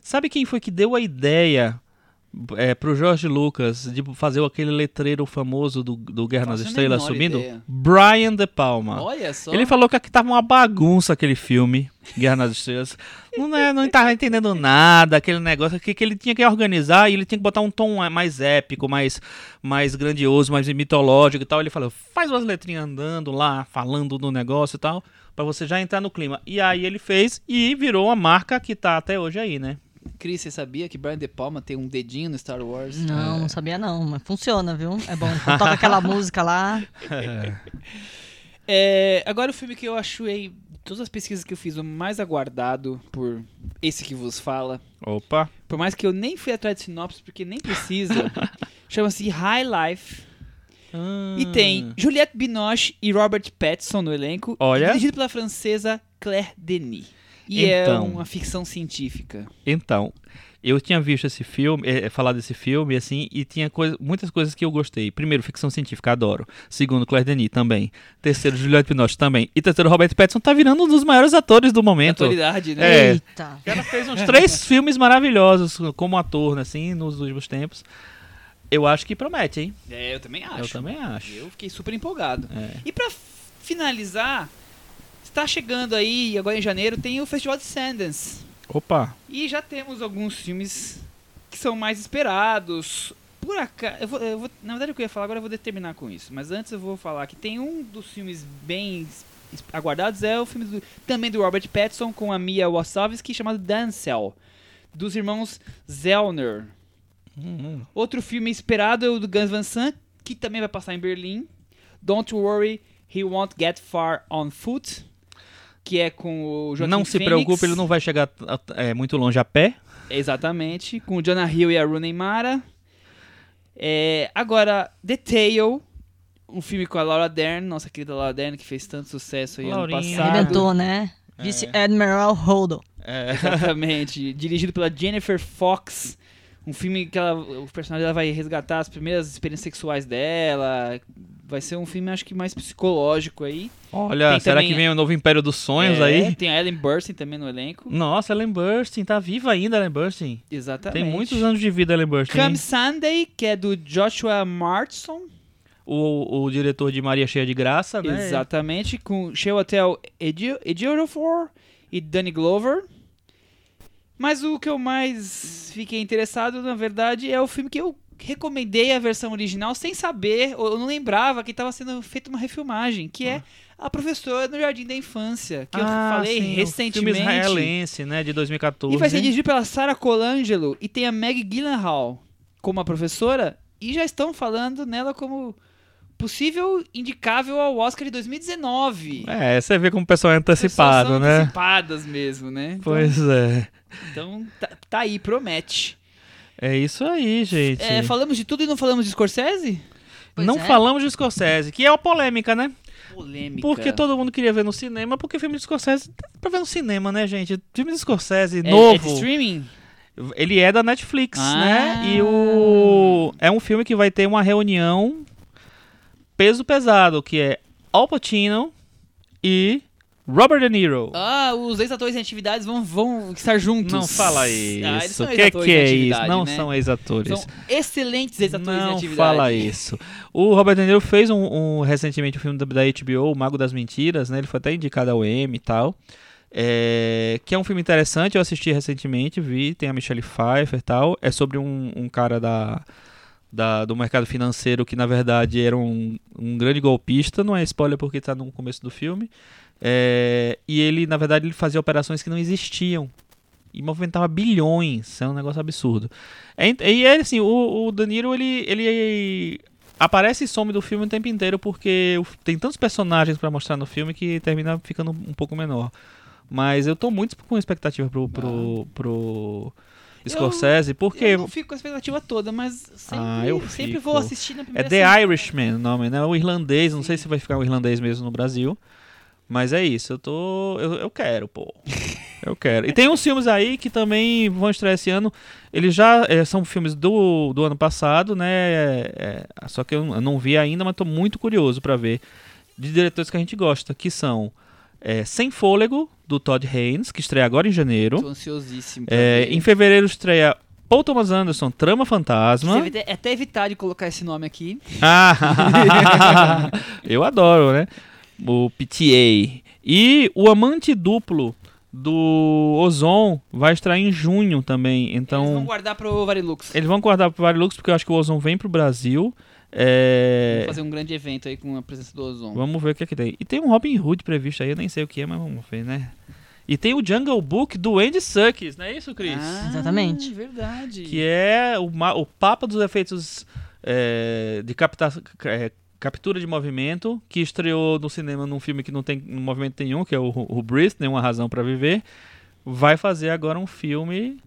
C: Sabe quem foi que deu a ideia é, pro Jorge Lucas de fazer aquele letreiro famoso do, do Guerra nas Estrelas subindo?
B: ideia.
C: Brian De Palma.
B: Olha só.
C: Ele falou que aqui tava uma bagunça aquele filme, Guerra nas Estrelas. Não, é, não tava entendendo nada, aquele negócio que, que ele tinha que organizar e ele tinha que botar um tom mais épico, mais, mais grandioso, mais mitológico e tal. Ele falou, faz umas letrinhas andando lá, falando do negócio e tal, pra você já entrar no clima. E aí ele fez e virou uma marca que tá até hoje aí, né?
B: Cris, você sabia que Brian De Palma tem um dedinho no Star Wars?
D: Não, não sabia não, mas funciona, viu? É bom. Quando toca aquela música lá.
B: É, agora o filme que eu achei, de todas as pesquisas que eu fiz, o mais aguardado por esse que vos fala,
C: Opa.
B: por mais que eu nem fui atrás de sinopse, porque nem precisa, chama-se High Life. E tem Juliette Binoche e Robert Pattinson no elenco,
C: Olha.
B: dirigido pela francesa Claire Denis. E
C: Então.
B: é uma ficção científica.
C: Então, eu tinha visto esse filme, é, falar desse filme, assim, e tinha coisa, muitas coisas que eu gostei. Primeiro, ficção científica, adoro. Segundo, Claire Denis, também. Terceiro, Juliette Binoche, também. E terceiro, Robert Pattinson tá virando um dos maiores atores do momento.
B: atualidade, né?
C: É.
D: Eita.
C: O cara fez uns três filmes maravilhosos como ator, né, assim, nos últimos tempos. Eu acho que promete, hein?
B: É, eu também acho.
C: Eu também acho.
B: Eu fiquei super empolgado.
C: É.
B: E pra finalizar, está chegando aí, agora em janeiro, tem o Festival de Sundance.
C: Opa.
B: E já temos alguns filmes que são mais esperados. Por acaso, eu vou, eu vou- na verdade o que eu ia falar agora eu vou determinar com isso. Mas antes eu vou falar que tem um dos filmes bem aguardados é o filme do- também do Robert Pattinson com a Mia Wasikowski chamado Dancel, dos irmãos Zellner.
C: Hum,
B: Outro filme esperado é o do Gus Van Sant, que também vai passar em Berlim. Don't Worry, He Won't Get Far on Foot, que é com o Joaquin
C: não se
B: Phoenix.
C: preocupe, ele não vai chegar é, muito longe a pé.
B: Exatamente, com o Jonah Hill e a Rooney Mara. É, agora, The Tale, um filme com a Laura Dern, nossa querida Laura Dern, que fez tanto sucesso aí
C: Laurinha.
B: ano passado.
D: Arrebentou, né? Vice-Admiral Holdo.
C: É.
B: Exatamente. Dirigido pela Jennifer Fox. Um filme que ela, o personagem dela vai resgatar as primeiras experiências sexuais dela. Vai ser um filme, acho que mais psicológico aí.
C: Olha,
B: Tem
C: será
B: também
C: que vem o novo Império dos Sonhos
B: É,
C: aí?
B: Tem a Ellen Burstyn também no elenco.
C: Nossa, Ellen Burstyn, tá viva ainda, Ellen Burstyn.
B: Exatamente.
C: Tem muitos anos de vida, Ellen Burstyn.
B: Come Sunday, que é do Joshua Martson.
C: O, o diretor de Maria Cheia de Graça, né?
B: Exatamente. Com Hotel Ejiofor e Danny Glover. Mas o que eu mais fiquei interessado, na verdade, é o filme que eu recomendei a versão original sem saber, ou eu não lembrava que estava sendo feita uma refilmagem, que é A Professora no Jardim da Infância, que eu
C: Ah,
B: falei
C: sim, o Filme
B: recentemente.
C: israelense, né? De 2014.
B: E vai ser dirigido pela Sarah Colangelo e tem a Meg Gyllenhaal como a professora e já estão falando nela como possível indicável ao Oscar de 2019.
C: É, você vê como o pessoal é antecipado, né?
B: Antecipadas mesmo, né? Então,
C: Pois é.
B: então tá, tá aí, promete.
C: É isso aí, gente.
B: É, falamos de tudo e não falamos de Scorsese?
D: Pois
C: não
D: é.
C: falamos de Scorsese, que é uma polêmica, né?
B: Polêmica.
C: Porque todo mundo queria ver no cinema, porque filme de Scorsese dá pra ver no cinema, né, gente? Filme de Scorsese
B: é,
C: novo.
B: É de streaming?
C: Ele é da Netflix,
B: Ah.
C: né? E o é um filme que vai ter uma reunião peso pesado, que é Al Pacino e Robert De Niro.
B: Ah, os ex-atores em atividades vão, vão estar juntos.
C: Não fala
B: Ah,
C: isso.
B: são
C: O que,
B: ex-atores
C: que é isso? Não
B: né?
C: são ex-atores.
B: São excelentes ex-atores em
C: Não
B: atividade.
C: fala isso. O Robert De Niro fez um, um- recentemente um filme da, da HBO, O Mago das Mentiras, né? Ele foi até indicado ao Emmy e tal. É, que é um filme interessante, eu assisti recentemente, vi, tem a Michelle Pfeiffer e tal. É sobre um, um cara da, da- do mercado financeiro que na verdade era um, um grande golpista, não é spoiler porque tá no começo do filme. É, e ele, na verdade, ele fazia operações que não existiam. E movimentava bilhões, é um negócio absurdo. É, e é assim, o, o Danilo, ele, ele aparece e some do filme o tempo inteiro porque tem tantos personagens pra mostrar no filme que termina ficando um pouco menor. Mas eu tô muito com expectativa pro, pro, pro Scorsese, porque
B: Eu não fico com a expectativa toda, mas sempre,
C: Ah, eu
B: sempre
C: fico.
B: vou assistir na
C: é
B: primeira
C: The
B: semana.
C: Irishman o nome, né? O irlandês, não sei se vai ficar o irlandês mesmo no Brasil. Mas é isso, eu tô. Eu, eu quero, pô. Eu quero. E tem uns filmes aí que também vão estrear esse ano. Eles já eh, são filmes do, do ano passado, né? É, é, só que eu, eu não vi ainda, mas tô muito curioso pra ver. De diretores que a gente gosta, que são é, Sem Fôlego, do Todd Haynes, que estreia agora em janeiro.
B: Tô ansiosíssimo
C: É, em fevereiro estreia Paul Thomas Anderson, Trama Fantasma.
B: Você até- até evitar de colocar esse nome aqui.
C: Ah, eu adoro, né? O PTA. E o Amante Duplo do Ozon vai estrear em junho também.
B: Eles vão
C: Então,
B: guardar pro Varilux.
C: eles vão guardar pro Varilux porque eu acho que o Ozon vem pro Brasil. É,
B: Vamos fazer um grande evento aí com a presença do Ozon.
C: Vamos ver o que é que tem. E tem um Robin Hood previsto aí, eu nem sei o que é, mas vamos ver, né? E tem o Jungle Book do Andy Serkis, não é isso, Cris?
B: Ah,
D: Exatamente.
B: verdade.
C: que é o, o papa dos efeitos é, de capta- é, captura de movimento, que estreou no cinema num filme que não tem movimento nenhum, que é o, o Breathe, Nenhuma Razão para Viver, vai fazer agora um filme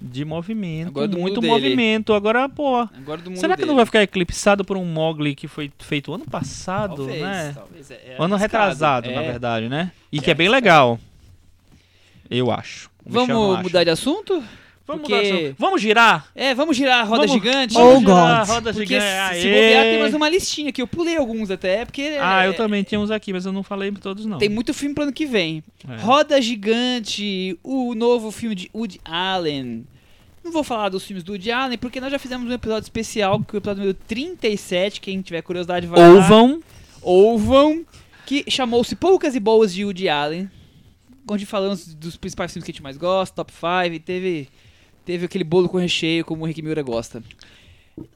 C: de movimento,
B: Agora do
C: muito
B: mundo dele.
C: movimento. Agora, pô,
B: Agora do mundo
C: será que
B: dele.
C: não vai ficar eclipsado por um Mogli que foi feito ano passado,
B: Talvez,
C: né?
B: talvez. É, é
C: ano retrasado, na
B: É.
C: verdade, né? E
B: É
C: que é bem legal. Eu acho. O
B: Vamos
C: acha.
B: mudar de assunto?
C: Vamos,
B: porque-.
C: Vamos girar?
B: É, vamos girar a roda
C: Vamos-
B: gigante.
C: Vamos
D: Oh,
C: girar a
D: God.
C: roda
B: Porque
C: gigante.
B: se se bobear, tem mais uma listinha que eu pulei alguns até, porque
C: Ah,
B: é,
C: eu também tinha uns aqui, mas eu não falei todos não.
B: tem muito filme pro ano que vem.
C: É.
B: Roda Gigante, o novo filme de Woody Allen. Não vou falar dos filmes do Woody Allen, porque nós já fizemos um episódio especial, que é o episódio número 37, quem tiver curiosidade vai lá.
C: Ouvam.
B: Ouvam, que chamou-se Poucas e Boas de Woody Allen, onde falamos dos principais filmes que a gente mais gosta, top 5, e teve, teve aquele bolo com recheio, como o Rick Miura gosta.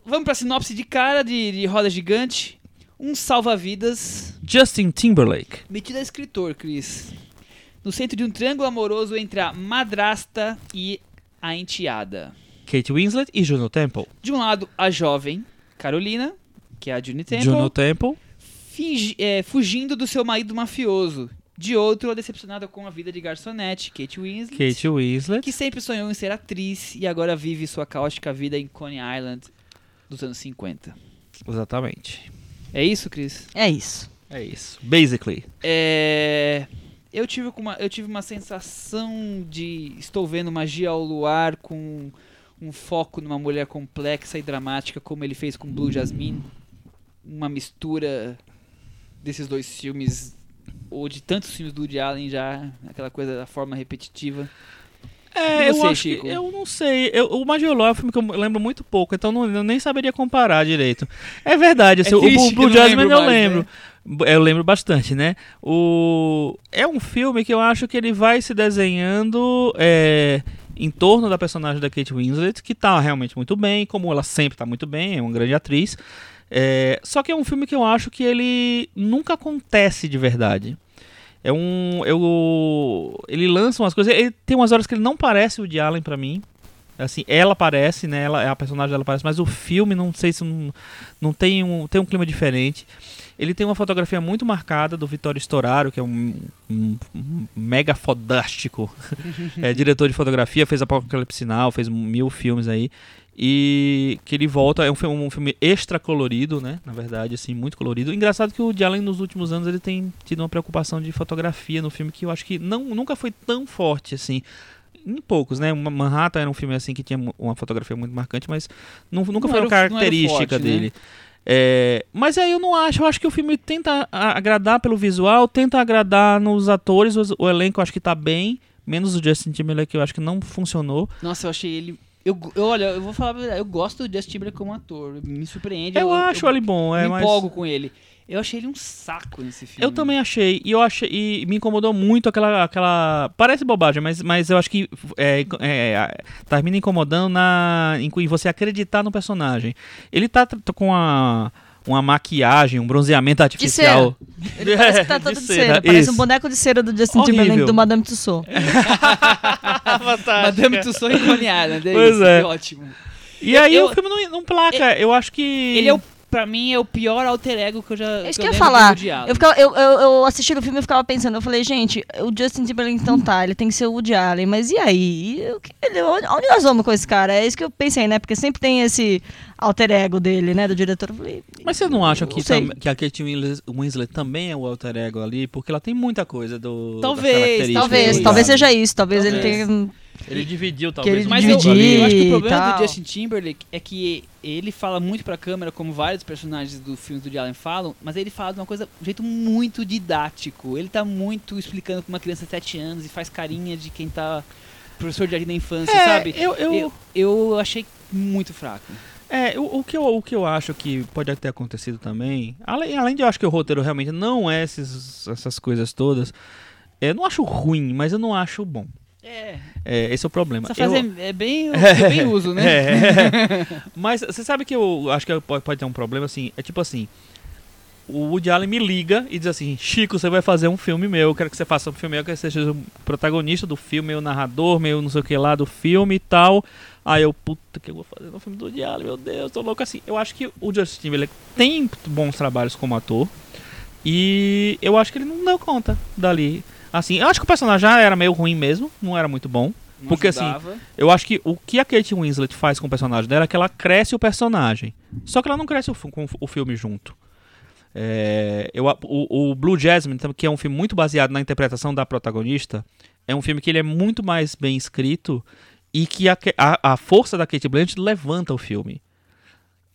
B: Vamos pra sinopse de cara de, de Roda Gigante. Um salva-vidas
C: Justin Timberlake.
B: metido a escritor, Chris. No centro de um triângulo amoroso entre a madrasta e a enteada.
C: Kate Winslet e Juno Temple.
B: De um lado, a jovem Carolina, que é a Juni Temple,
C: Juno Temple.
B: fingi- é, fugindo do seu marido mafioso. De outro, a decepcionada com a vida de garçonete, Kate Winslet,
C: Kate Winslet.
B: que sempre sonhou em ser atriz e agora vive sua caótica vida em Coney Island, dos anos 50.
C: Exatamente.
B: É isso, Cris?
D: É isso.
C: É isso. Basically.
B: É, eu tive uma, eu tive uma sensação de estou vendo magia ao luar com um foco numa mulher complexa e dramática como ele fez com Blue Jasmine, uma mistura desses dois filmes ou de tantos filmes do Woody Allen já aquela coisa da forma repetitiva.
C: É, eu acho
B: Chico?
C: que, eu não sei. Eu, o Magioló é um filme que eu lembro muito pouco, então não, eu nem saberia comparar direito. É verdade, assim,
B: É
C: o- o Blue Jasmine eu
B: né?
C: lembro. Eu lembro bastante, né? O... É um filme que eu acho que ele vai se desenhando é, em torno da personagem da Kate Winslet, que tá realmente muito bem, como ela sempre tá muito bem, é uma grande atriz. É, só que é um filme que eu acho que ele nunca acontece de verdade. É um. Eu, ele lança umas coisas. Ele tem umas horas que ele não parece o de Allen pra mim. Assim, ela parece, né? Ela, a personagem dela parece, mas o filme não sei se não, não tem um tem um clima diferente. Ele tem uma fotografia muito marcada do Vittorio Storaro, que é um, um- um mega fodástico é, diretor de fotografia, fez Apocalipse Sinal, fez mil filmes aí. E que ele volta, é um filme, um filme extra colorido, né? Na verdade, assim, muito colorido. Engraçado que o Woody Allen nos últimos anos ele tem tido uma preocupação de fotografia no filme que eu acho que não, nunca foi tão forte assim. Em poucos, né? Ma- Manhattan era um filme assim que tinha uma fotografia muito marcante, mas nu- nunca
B: Não
C: foi
B: era
C: uma
B: o- não o
C: característica
B: forte, né?
C: dele. É, mas aí eu não acho, eu acho que o filme tenta agradar pelo visual, tenta agradar nos atores, os- o elenco eu acho que tá bem, menos o Justin Timberlake que eu acho que não funcionou.
B: Nossa, eu achei ele eu, eu- olha, eu vou falar a verdade, eu gosto do Justin Timberlake como ator, me surpreende.
C: Eu, acho ele bom, é,
B: me
C: mas
B: empolgo com ele. Eu achei ele um saco nesse filme.
C: eu também achei, e eu achei, e me incomodou muito aquela, aquela, parece bobagem, mas, mas eu acho que é, é, termina incomodando na, em, em você acreditar no personagem. Ele tá com a uma maquiagem, um bronzeamento artificial.
D: Ele parece que tá
C: De
D: todo de
C: cera,
D: cera. Parece
C: isso.
D: um boneco de cera do Justin
C: Horrível.
D: Timberlake do Madame Tussauds.
B: Madame Tussauds e Coney Island, é
C: Pois
B: isso,
C: é.
B: que ótimo.
C: E aí
B: Eu-
C: o filme não, não placa. Eu acho que.
B: Ele é o, pra mim, é o pior alter ego que eu já
D: É isso
B: que
D: que eu ia falar.
B: Woody Allen.
D: Eu, ficava, eu, eu, eu assisti o filme e ficava pensando, eu falei, gente, o Justin Timberlake então tá, ele tem que ser o Woody Allen, mas e aí? O que ele- onde, nós vamos com esse cara? É isso que eu pensei, né? Porque sempre tem esse alter ego dele, né? Do diretor. Eu falei,
C: Mas vocês não acham que, tam- que a Kate Winslet, também é o alter ego ali? Porque ela tem muita coisa do.
B: Talvez,
D: talvez, talvez seja isso, talvez, ele
B: Talvez.
D: tenha.
C: Ele dividiu,
D: ele
C: talvez. um
B: Mas eu,
C: pouco ali.
B: eu acho que o
D: e
B: problema do Justin Timberlake é que ele fala muito pra câmera, como vários personagens do filme do Woody Allen falam, mas ele fala de uma coisa, de um jeito muito didático. Ele tá muito explicando pra uma criança de 7 anos e faz carinha de quem tá professor de jardim da infância,
C: É,
B: sabe?
C: Eu, eu,
B: Eu, eu achei muito fraco.
C: É, o, o que eu, o que eu acho que pode ter acontecido também, além, além de eu acho que o roteiro realmente não é esses, essas coisas todas, eu não acho ruim, mas eu não acho bom.
B: É,
C: É, esse é o problema.
B: essa frase
C: Eu-
B: é, é bem, é bem uso, né?
C: É. Mas você sabe que eu acho que pode, ter um problema assim. É tipo assim. O Woody Allen me liga e diz assim: Chico, você vai fazer um filme meu. Eu quero que você faça um filme meu, eu quero que você seja o protagonista do filme, meu narrador, meu não sei o que lá do filme e tal. Aí eu, puta, que eu vou fazer no filme do Woody Allen, meu Deus, tô louco assim. Eu acho que o Justin Timberlake tem bons trabalhos como ator. E eu acho que ele não deu conta dali. Assim, eu acho que o personagem já era meio ruim mesmo, não era muito bom.
B: Não
C: Porque, assim,
B: ajudava.
C: Eu acho que o que a Kate Winslet faz com o personagem dela é que ela cresce o personagem. Só que ela não cresce o, com o filme junto. É, eu, o, o Blue Jasmine, que é um filme muito baseado na interpretação da protagonista, é um filme que ele é muito mais bem escrito e que a, a, a força da Kate Blanchett levanta o filme.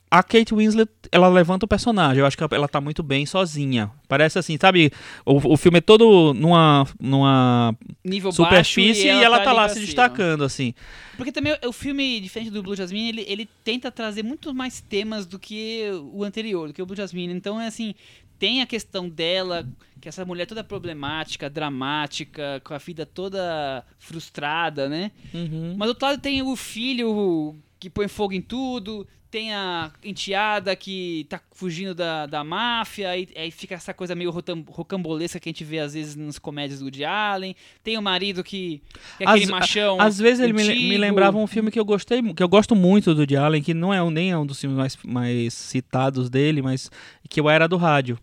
C: A Kate Winslet, ela levanta o personagem. Eu acho que ela tá muito bem sozinha. Parece assim, sabe? O, o filme é todo numa, numa
B: Nível
C: superfície
B: baixo
C: e ela tá
B: ali
C: lá se destacando, assim.
B: Porque também o filme, diferente do Blue Jasmine, ele, ele tenta trazer muito mais temas do que o anterior, do que o Blue Jasmine. Então, é assim, tem a questão dela, que essa mulher toda problemática, dramática, com a vida toda frustrada, né?
C: Uhum.
B: Mas do outro lado tem o filho que põe fogo em tudo, tem a enteada que tá fugindo da, da máfia, aí, aí fica essa coisa meio rocambolesca que a gente vê às vezes nas comédias do Woody Allen. Tem o marido que, que é aquele
C: Às-
B: machão.
C: Às vezes ele me, me
B: antigo.
C: lembrava um filme que eu gostei, que eu gosto muito do Woody Allen, que não é um- nem é um dos filmes mais, mais citados dele, mas que é o Era do Rádio.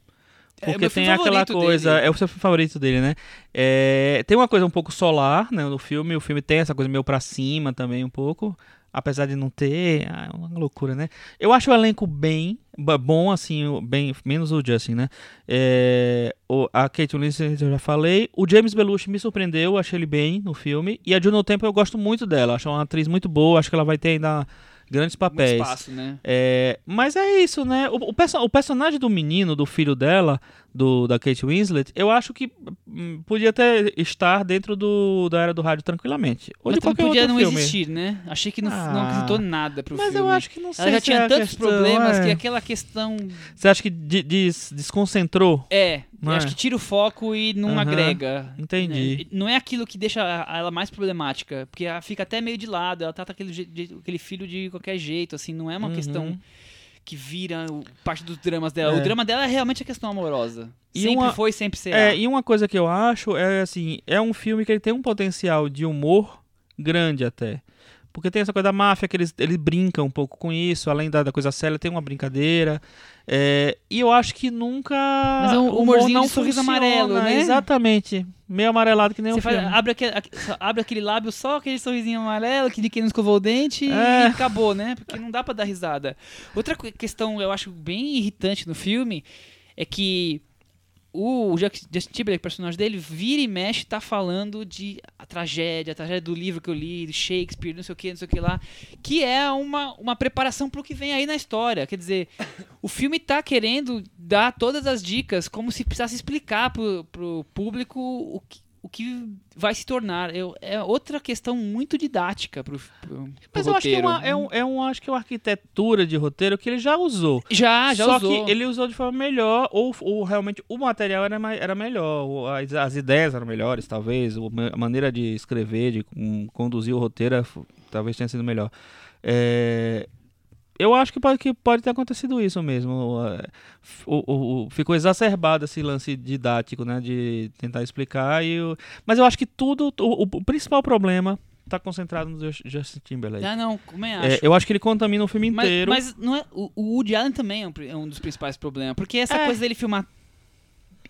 B: É,
C: Porque
B: meu
C: tem aquela coisa,
B: dele.
C: é o seu filme favorito dele, né? É, tem uma coisa um pouco solar, né, no filme, o filme tem essa coisa meio pra cima também um pouco. Apesar de não ter, ah, é uma loucura, né? Eu acho o elenco bem bom, assim, bem menos o Justin, né? É, o- a Kate Winslet eu já falei. O James Belushi me surpreendeu, achei ele bem no filme. E a Juno Temple eu gosto muito dela, acho uma atriz muito boa, acho que ela vai ter ainda grandes
B: Muito
C: papéis.
B: espaço, né?
C: É, mas é isso, né? O, o perso- o personagem do menino, do filho dela, do, da Kate Winslet, eu acho que hum, podia até estar dentro do, da era do rádio tranquilamente. Ou
B: Mas
C: de qualquer
B: podia não
C: filme.
B: existir, né? Achei que não, não
C: Ah.
B: acrescentou nada pro
C: Mas
B: filme.
C: eu acho que não sei
B: Ela já
C: se
B: tinha
C: é
B: tantos
C: questão,
B: problemas
C: é.
B: que aquela questão
C: Você acha que de- des- desconcentrou?
B: é,
C: Não
B: acho
C: é?
B: que tira o foco e não
C: Aham,
B: agrega.
C: entendi.
B: né? Não é aquilo que deixa ela mais problemática, porque ela fica até meio de lado, ela trata aquele, aquele filho de qualquer jeito, assim, não é uma
C: Uhum.
B: questão que vira parte dos dramas dela.
C: É.
B: O drama dela é realmente a questão amorosa.
C: E
B: sempre
C: uma-
B: foi, sempre será.
C: É, e uma coisa que eu acho é assim, é um filme que ele tem um potencial de humor grande até. Porque tem essa coisa da máfia, que eles, eles brincam um pouco com isso, além da, da coisa séria, tem uma brincadeira. É, e eu acho que nunca.
B: Mas é um
C: o humor
B: humorzinho
C: não
B: de sorriso
C: funciona,
B: amarelo, né?
C: Exatamente. Meio amarelado que nem
B: Você
C: um
B: faz-
C: filme.
B: abre, aquele, abre aquele lábio, só aquele sorrisinho amarelo, que de quem não escovou o dente
C: É.
B: e acabou, né? Porque não dá pra dar risada. Outra que- questão eu acho bem irritante no filme é que o Justin Timberlake, personagem dele, vira e mexe tá falando de a tragédia, a tragédia do livro que eu li, de Shakespeare, não sei o que, não sei o que lá, que é uma, uma preparação pro que vem aí na história. Quer dizer, o filme tá querendo dar todas as dicas como se precisasse explicar pro, pro público o que, o que vai se tornar. Eu, é outra questão muito didática pro, pro
C: Mas eu acho que é
B: roteiro.
C: uma, é, um, é um- acho que é uma arquitetura de roteiro que ele já usou.
B: Já, já
C: Só
B: usou.
C: que ele usou de forma melhor, ou, ou realmente o material era, era melhor, ou as, as ideias eram melhores, talvez, a maneira de escrever, de hum, conduzir o roteiro, f- talvez tenha sido melhor. É, eu acho que pode, que pode ter acontecido isso mesmo. o- o- o- ficou exacerbado esse lance didático, né, de tentar explicar. E o- mas eu acho que tudo, o, principal problema está concentrado no Just- Justin Timberlake.
B: Ah, não, como é, acho.
C: É, eu acho que ele contamina o filme
B: Mas,
C: inteiro.
B: mas não é, o, o Woody Allen também é um, é um dos principais problemas. Porque essa
C: É.
B: coisa dele filmar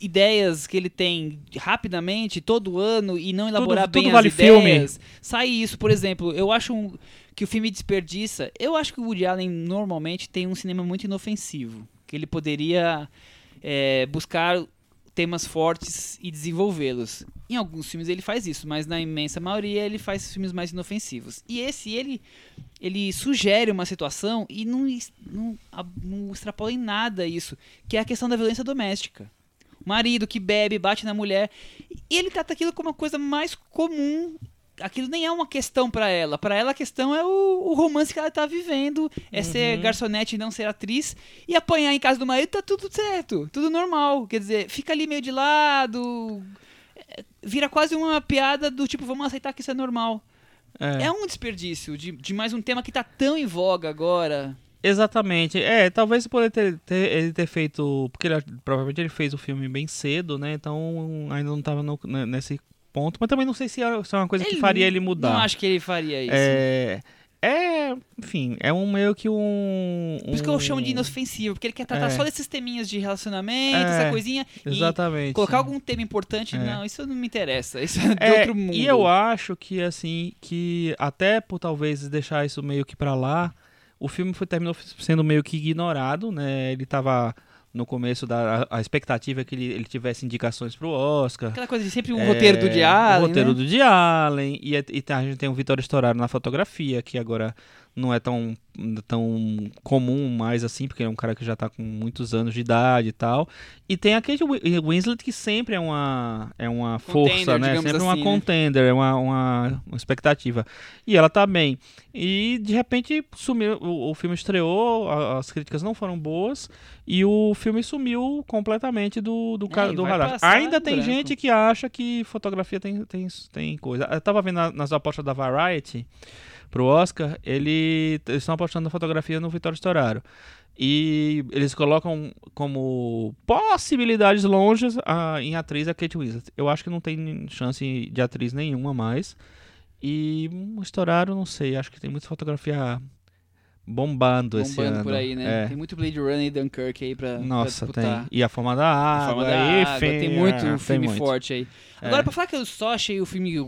B: ideias que ele tem rapidamente, todo ano, e não elaborar
C: tudo
B: bem
C: vale
B: as
C: filme.
B: ideias. Sai isso, por exemplo, eu acho um- que o filme desperdiça. Eu acho que o Woody Allen normalmente tem um cinema muito inofensivo. Que ele poderia é, buscar temas fortes e desenvolvê-los. Em alguns filmes ele faz isso, mas na imensa maioria ele faz filmes mais inofensivos. E esse, ele, ele sugere uma situação e não, não, não extrapola em nada isso, que é a questão da violência doméstica. Marido que bebe, bate na mulher, e ele trata aquilo como uma coisa mais comum. Aquilo nem é uma questão pra ela. Pra ela a questão é o, o romance que ela tá vivendo, é ser garçonete e não ser atriz, e apanhar em casa do marido tá tudo certo, tudo normal. Quer dizer, fica ali meio de lado, é, vira quase uma piada do tipo, vamos aceitar que isso é normal. É, um desperdício de, de mais um tema que tá tão em voga agora.
C: Exatamente. É, talvez poder ter, ter- ele ter feito. Porque ele, provavelmente ele fez o filme bem cedo, né? Então ainda não tava no- né, nesse ponto. Mas também não sei se é, se é uma coisa que
B: Ele
C: faria ele mudar.
B: Não acho que ele faria isso.
C: É. É, enfim, é um meio que um.
B: Por isso que eu
C: um-
B: chamo de inofensivo, porque ele quer tratar
C: É.
B: só desses teminhas de relacionamento,
C: É,
B: essa coisinha,
C: Exatamente.
B: colocar algum tema importante,
C: É.
B: não, isso não me interessa, isso é de
C: É,
B: outro mundo.
C: E eu acho que, assim, que até por talvez deixar isso meio que pra lá, o filme foi, terminou sendo meio que ignorado, né? Ele tava no começo da a, a expectativa é que ele, ele tivesse indicações pro Oscar.
B: Aquela coisa de sempre um
C: É,
B: roteiro do Diário,
C: O roteiro
B: né?
C: do Diallen. E, é- e a gente tem o Vitório Storaro na fotografia, que agora não é tão, tão comum mais assim, porque é um cara que já tá com muitos anos de idade e tal. E tem a Kate Wi- Winslet, que sempre é uma, é uma
B: Contender,
C: força, né? Sempre uma
B: assim, né?
C: contender, é uma, uma, uma expectativa. E ela tá bem. E de repente sumiu, o, o filme estreou, a- as críticas não foram boas, e o filme sumiu completamente do, do,
B: É,
C: do radar. Ainda
B: em
C: tem
B: branco.
C: gente que acha que fotografia tem, tem, tem coisa. Eu tava vendo na- nas apostas da Variety pro Oscar, ele, eles estão apostando na fotografia no Vitório Storaro. E eles colocam como possibilidades longes a, em atriz a Kate Winslet. Eu acho que não tem chance de atriz nenhuma mais. E o Storaro, não sei, acho que tem muita fotografia bombando, esse
B: Bombando
C: ano.
B: por aí, né?
C: É.
B: Tem muito Blade Runner e Dunkirk aí pra,
C: Nossa,
B: pra
C: tem. E a forma da
B: A
C: água,
B: forma da água,
C: enfim,
B: tem muito
C: é, tem
B: filme
C: muito.
B: forte aí.
C: É.
B: Agora, pra falar que eu só achei o filme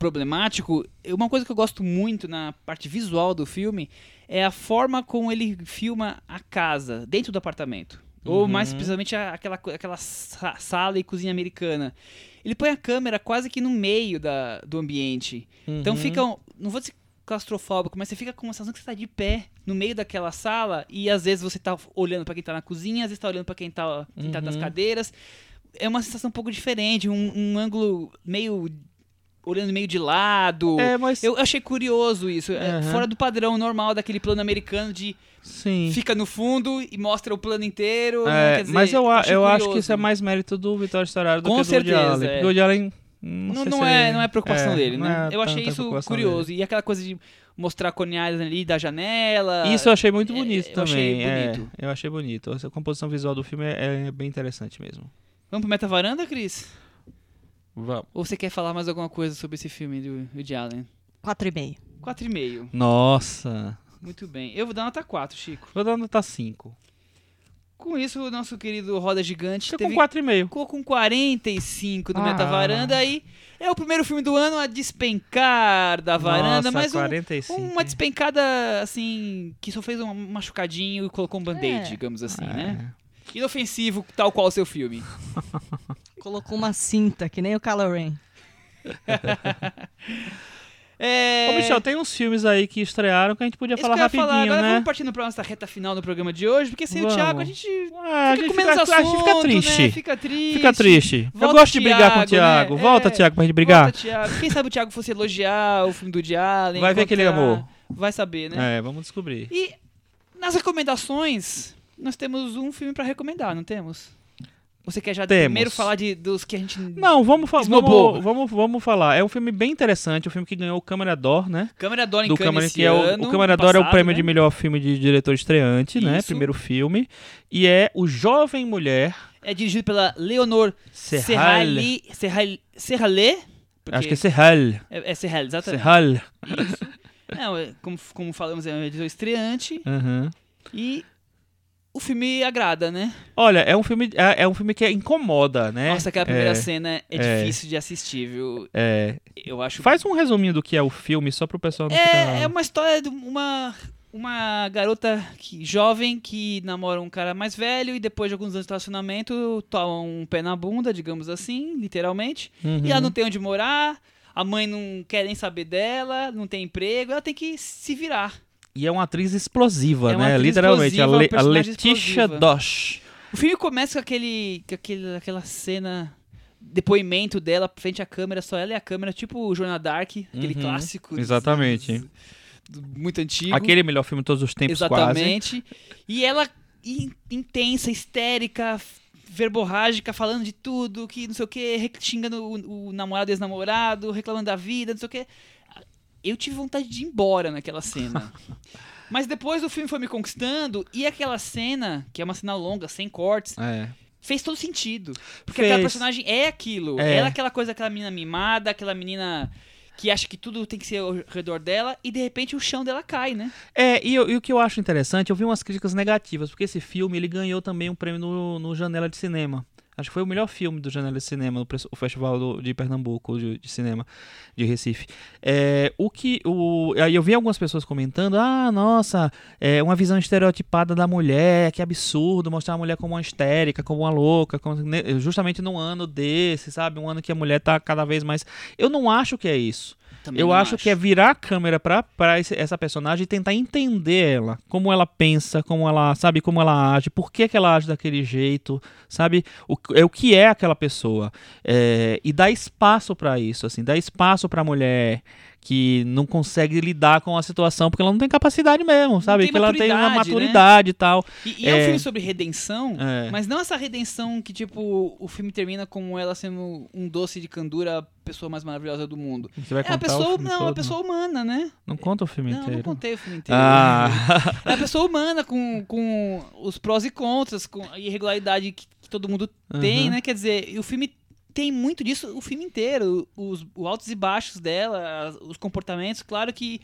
B: problemático, uma coisa que eu gosto muito na parte visual do filme é a forma como ele filma a casa, dentro do apartamento. Ou
C: Uhum.
B: mais precisamente a- aquela, aquela sa- sala e cozinha americana. Ele põe a câmera quase que no meio da, do ambiente. Então
C: Uhum.
B: fica, um- não vou dizer claustrofóbico, mas você fica com uma sensação que você tá de pé no meio daquela sala e às vezes você tá olhando pra quem tá na cozinha, às vezes tá olhando pra quem tá, quem tá nas
C: Uhum.
B: cadeiras. É uma sensação um pouco diferente, um, um ângulo meio olhando meio de lado.
C: É, mas
B: Eu achei curioso isso, é,
C: Aham.
B: fora do padrão normal daquele plano americano de
C: sim.
B: fica no fundo e mostra o plano inteiro. né?
C: É,
B: dizer,
C: mas eu, a- eu acho que isso é mais mérito do Vitório Storaro do
B: Com
C: que do Woody
B: certeza,
C: Allen.
B: é.
C: O Woody Allen. Não,
B: Não, não é, não é preocupação
C: é,
B: dele, né?
C: é
B: eu achei isso curioso. E aquela coisa de mostrar coniais ali da janela.
C: Isso eu achei muito
B: É,
C: bonito
B: eu
C: também.
B: achei
C: é,
B: bonito.
C: eu achei bonito. Essa composição visual do filme é, é bem interessante mesmo.
B: Vamos pro Meta Varanda, Cris?
C: Vamos.
B: Ou você quer falar mais alguma coisa sobre esse filme do Woody Allen?
D: 4,5.
B: 4,5.
C: Nossa.
B: Muito bem. Eu vou dar nota 4, Chico.
C: Vou dar nota 5.
B: Com isso, o nosso querido Roda Gigante
C: Fica
B: teve...
C: com 4,5.
B: ficou com 45 no
C: Ah.
B: Meta Varanda e é o primeiro filme do ano a despencar da varanda,
C: Nossa,
B: mas um-
C: 45.
B: uma despencada assim que só fez um machucadinho e colocou um band-aid,
D: É.
B: digamos assim,
C: É.
B: né? Inofensivo, tal qual o seu filme.
D: Colocou uma cinta, que nem o Kylo Ren.
B: É...
C: Ô, Michel, tem uns filmes aí que estrearam que a gente podia
B: Isso
C: falar
B: eu
C: rapidinho,
B: falar. Agora
C: né?
B: vamos partindo pra nossa reta final do programa de hoje, porque sem
C: Vamos.
B: o Thiago a gente
C: Ah, a
B: fica
C: gente
B: com menos
C: fica, a gente
B: assunto,
C: fica triste.
B: né? Fica triste.
C: Fica triste. eu
B: Volta
C: gosto de brigar com o
B: Thiago,
C: Thiago.
B: né?
C: Volta,
B: É.
C: Thiago, pra gente brigar.
B: Volta, Thiago. Quem sabe o Thiago fosse elogiar o filme do Allen.
C: Vai ver que ele amou.
B: Vai saber, né?
C: É, vamos descobrir.
B: E nas recomendações, nós temos um filme pra recomendar, não temos? Você quer já
C: Temos.
B: primeiro falar de, dos que a gente.
C: Não, vamos, fa
B: Esnobou.
C: vamos, vamos, vamos falar. É um filme bem interessante, um filme que ganhou o Câmara d'Or, né?
B: Câmara Dora em
C: do Câmara, que é o, o Câmara d'Or é o prêmio
B: né?
C: de melhor filme de diretor estreante, né?
B: Isso.
C: Primeiro filme. E é O Jovem Mulher
B: É dirigido pela Leonor
C: Serral.
B: Serrali. Serrali. Porque
C: Acho que é Serral.
B: é, é Serral, exatamente.
C: Serral.
B: Isso. Não, é, como, como falamos, é um editor estreante
C: Uhum.
B: e o filme agrada, né?
C: Olha, é um filme, é, é um filme que incomoda, né?
B: Nossa, aquela primeira
C: é,
B: cena é,
C: é.
B: difícil de assistir, viu?
C: é.
B: Eu acho.
C: Faz um resuminho do que é o filme, só pro pessoal não
B: É,
C: ficar...
B: é uma história de uma, uma garota que, jovem que namora um cara mais velho e depois de alguns anos de relacionamento toma um pé na bunda, digamos assim, literalmente.
C: Uhum.
B: E ela não tem onde morar, a mãe não quer nem saber dela, não tem emprego, ela tem que se virar.
C: E é uma atriz explosiva,
B: É uma
C: né?
B: atriz
C: Literalmente.
B: explosiva,
C: a, Le- a Letícia. Dosh.
B: O filme começa com aquele, com aquele aquela cena depoimento dela frente à câmera, só ela e a câmera, tipo o Jornal Dark, aquele
C: Uhum,
B: clássico. dos
C: exatamente.
B: anos- do- muito antigo.
C: Aquele melhor filme de todos os tempos, quase.
B: Exatamente. E ela in- intensa, histérica, verborrágica, falando de tudo, que não sei o que, xingando o, o namorado e ex-namorado, reclamando da vida, não sei o que. Eu tive vontade de ir embora naquela cena. Mas depois o filme foi me conquistando e aquela cena, que é uma cena longa, sem cortes,
C: É.
B: fez todo sentido. Porque
C: Fez.
B: aquela personagem é aquilo.
C: É.
B: Ela é aquela coisa, aquela menina mimada, aquela menina que acha que tudo tem que ser ao redor dela e de repente o chão dela cai, né?
C: É, e, eu- e o que eu acho interessante, eu vi umas críticas negativas, porque esse filme ele ganhou também um prêmio no, no Janela de Cinema. Acho que foi o melhor filme do Janela de Cinema, o Festival do- de Pernambuco de, de Cinema de Recife. É, o que. O, aí eu vi algumas pessoas comentando: ah, nossa, é uma visão estereotipada da mulher, que absurdo, mostrar a mulher como uma histérica, como uma louca, como- ne- justamente num ano desse, sabe? Um ano que a mulher tá cada vez mais. Eu não acho que é isso.
B: Também
C: Eu
B: não
C: acho, que é virar a câmera pra, pra esse- essa personagem e tentar entender ela, como ela pensa, como ela, sabe, como ela age, por que, que ela age daquele jeito, sabe, o, é o que é aquela pessoa. É, e dar espaço pra isso, assim, dar espaço pra mulher que não consegue lidar com a situação porque ela não tem capacidade mesmo, sabe? que ela tem uma
B: maturidade, né?
C: e tal.
B: E, e é, um
C: É.
B: filme sobre redenção,
C: É.
B: mas não essa redenção que, tipo, o filme termina como ela sendo um doce de candura, pessoa mais maravilhosa do mundo.
C: Você vai
B: É a
C: contar o
B: pessoa, não,
C: todo?
B: a pessoa humana, né?
C: Não conta o filme
B: Não, não
C: inteiro.
B: contei o filme inteiro.
C: Ah,
B: É a pessoa humana com, com os prós e contras, com a irregularidade que, que todo mundo tem,
C: Uhum.
B: né? Quer dizer, o filme tem muito disso o filme inteiro. Os, os altos e baixos dela, os comportamentos, claro que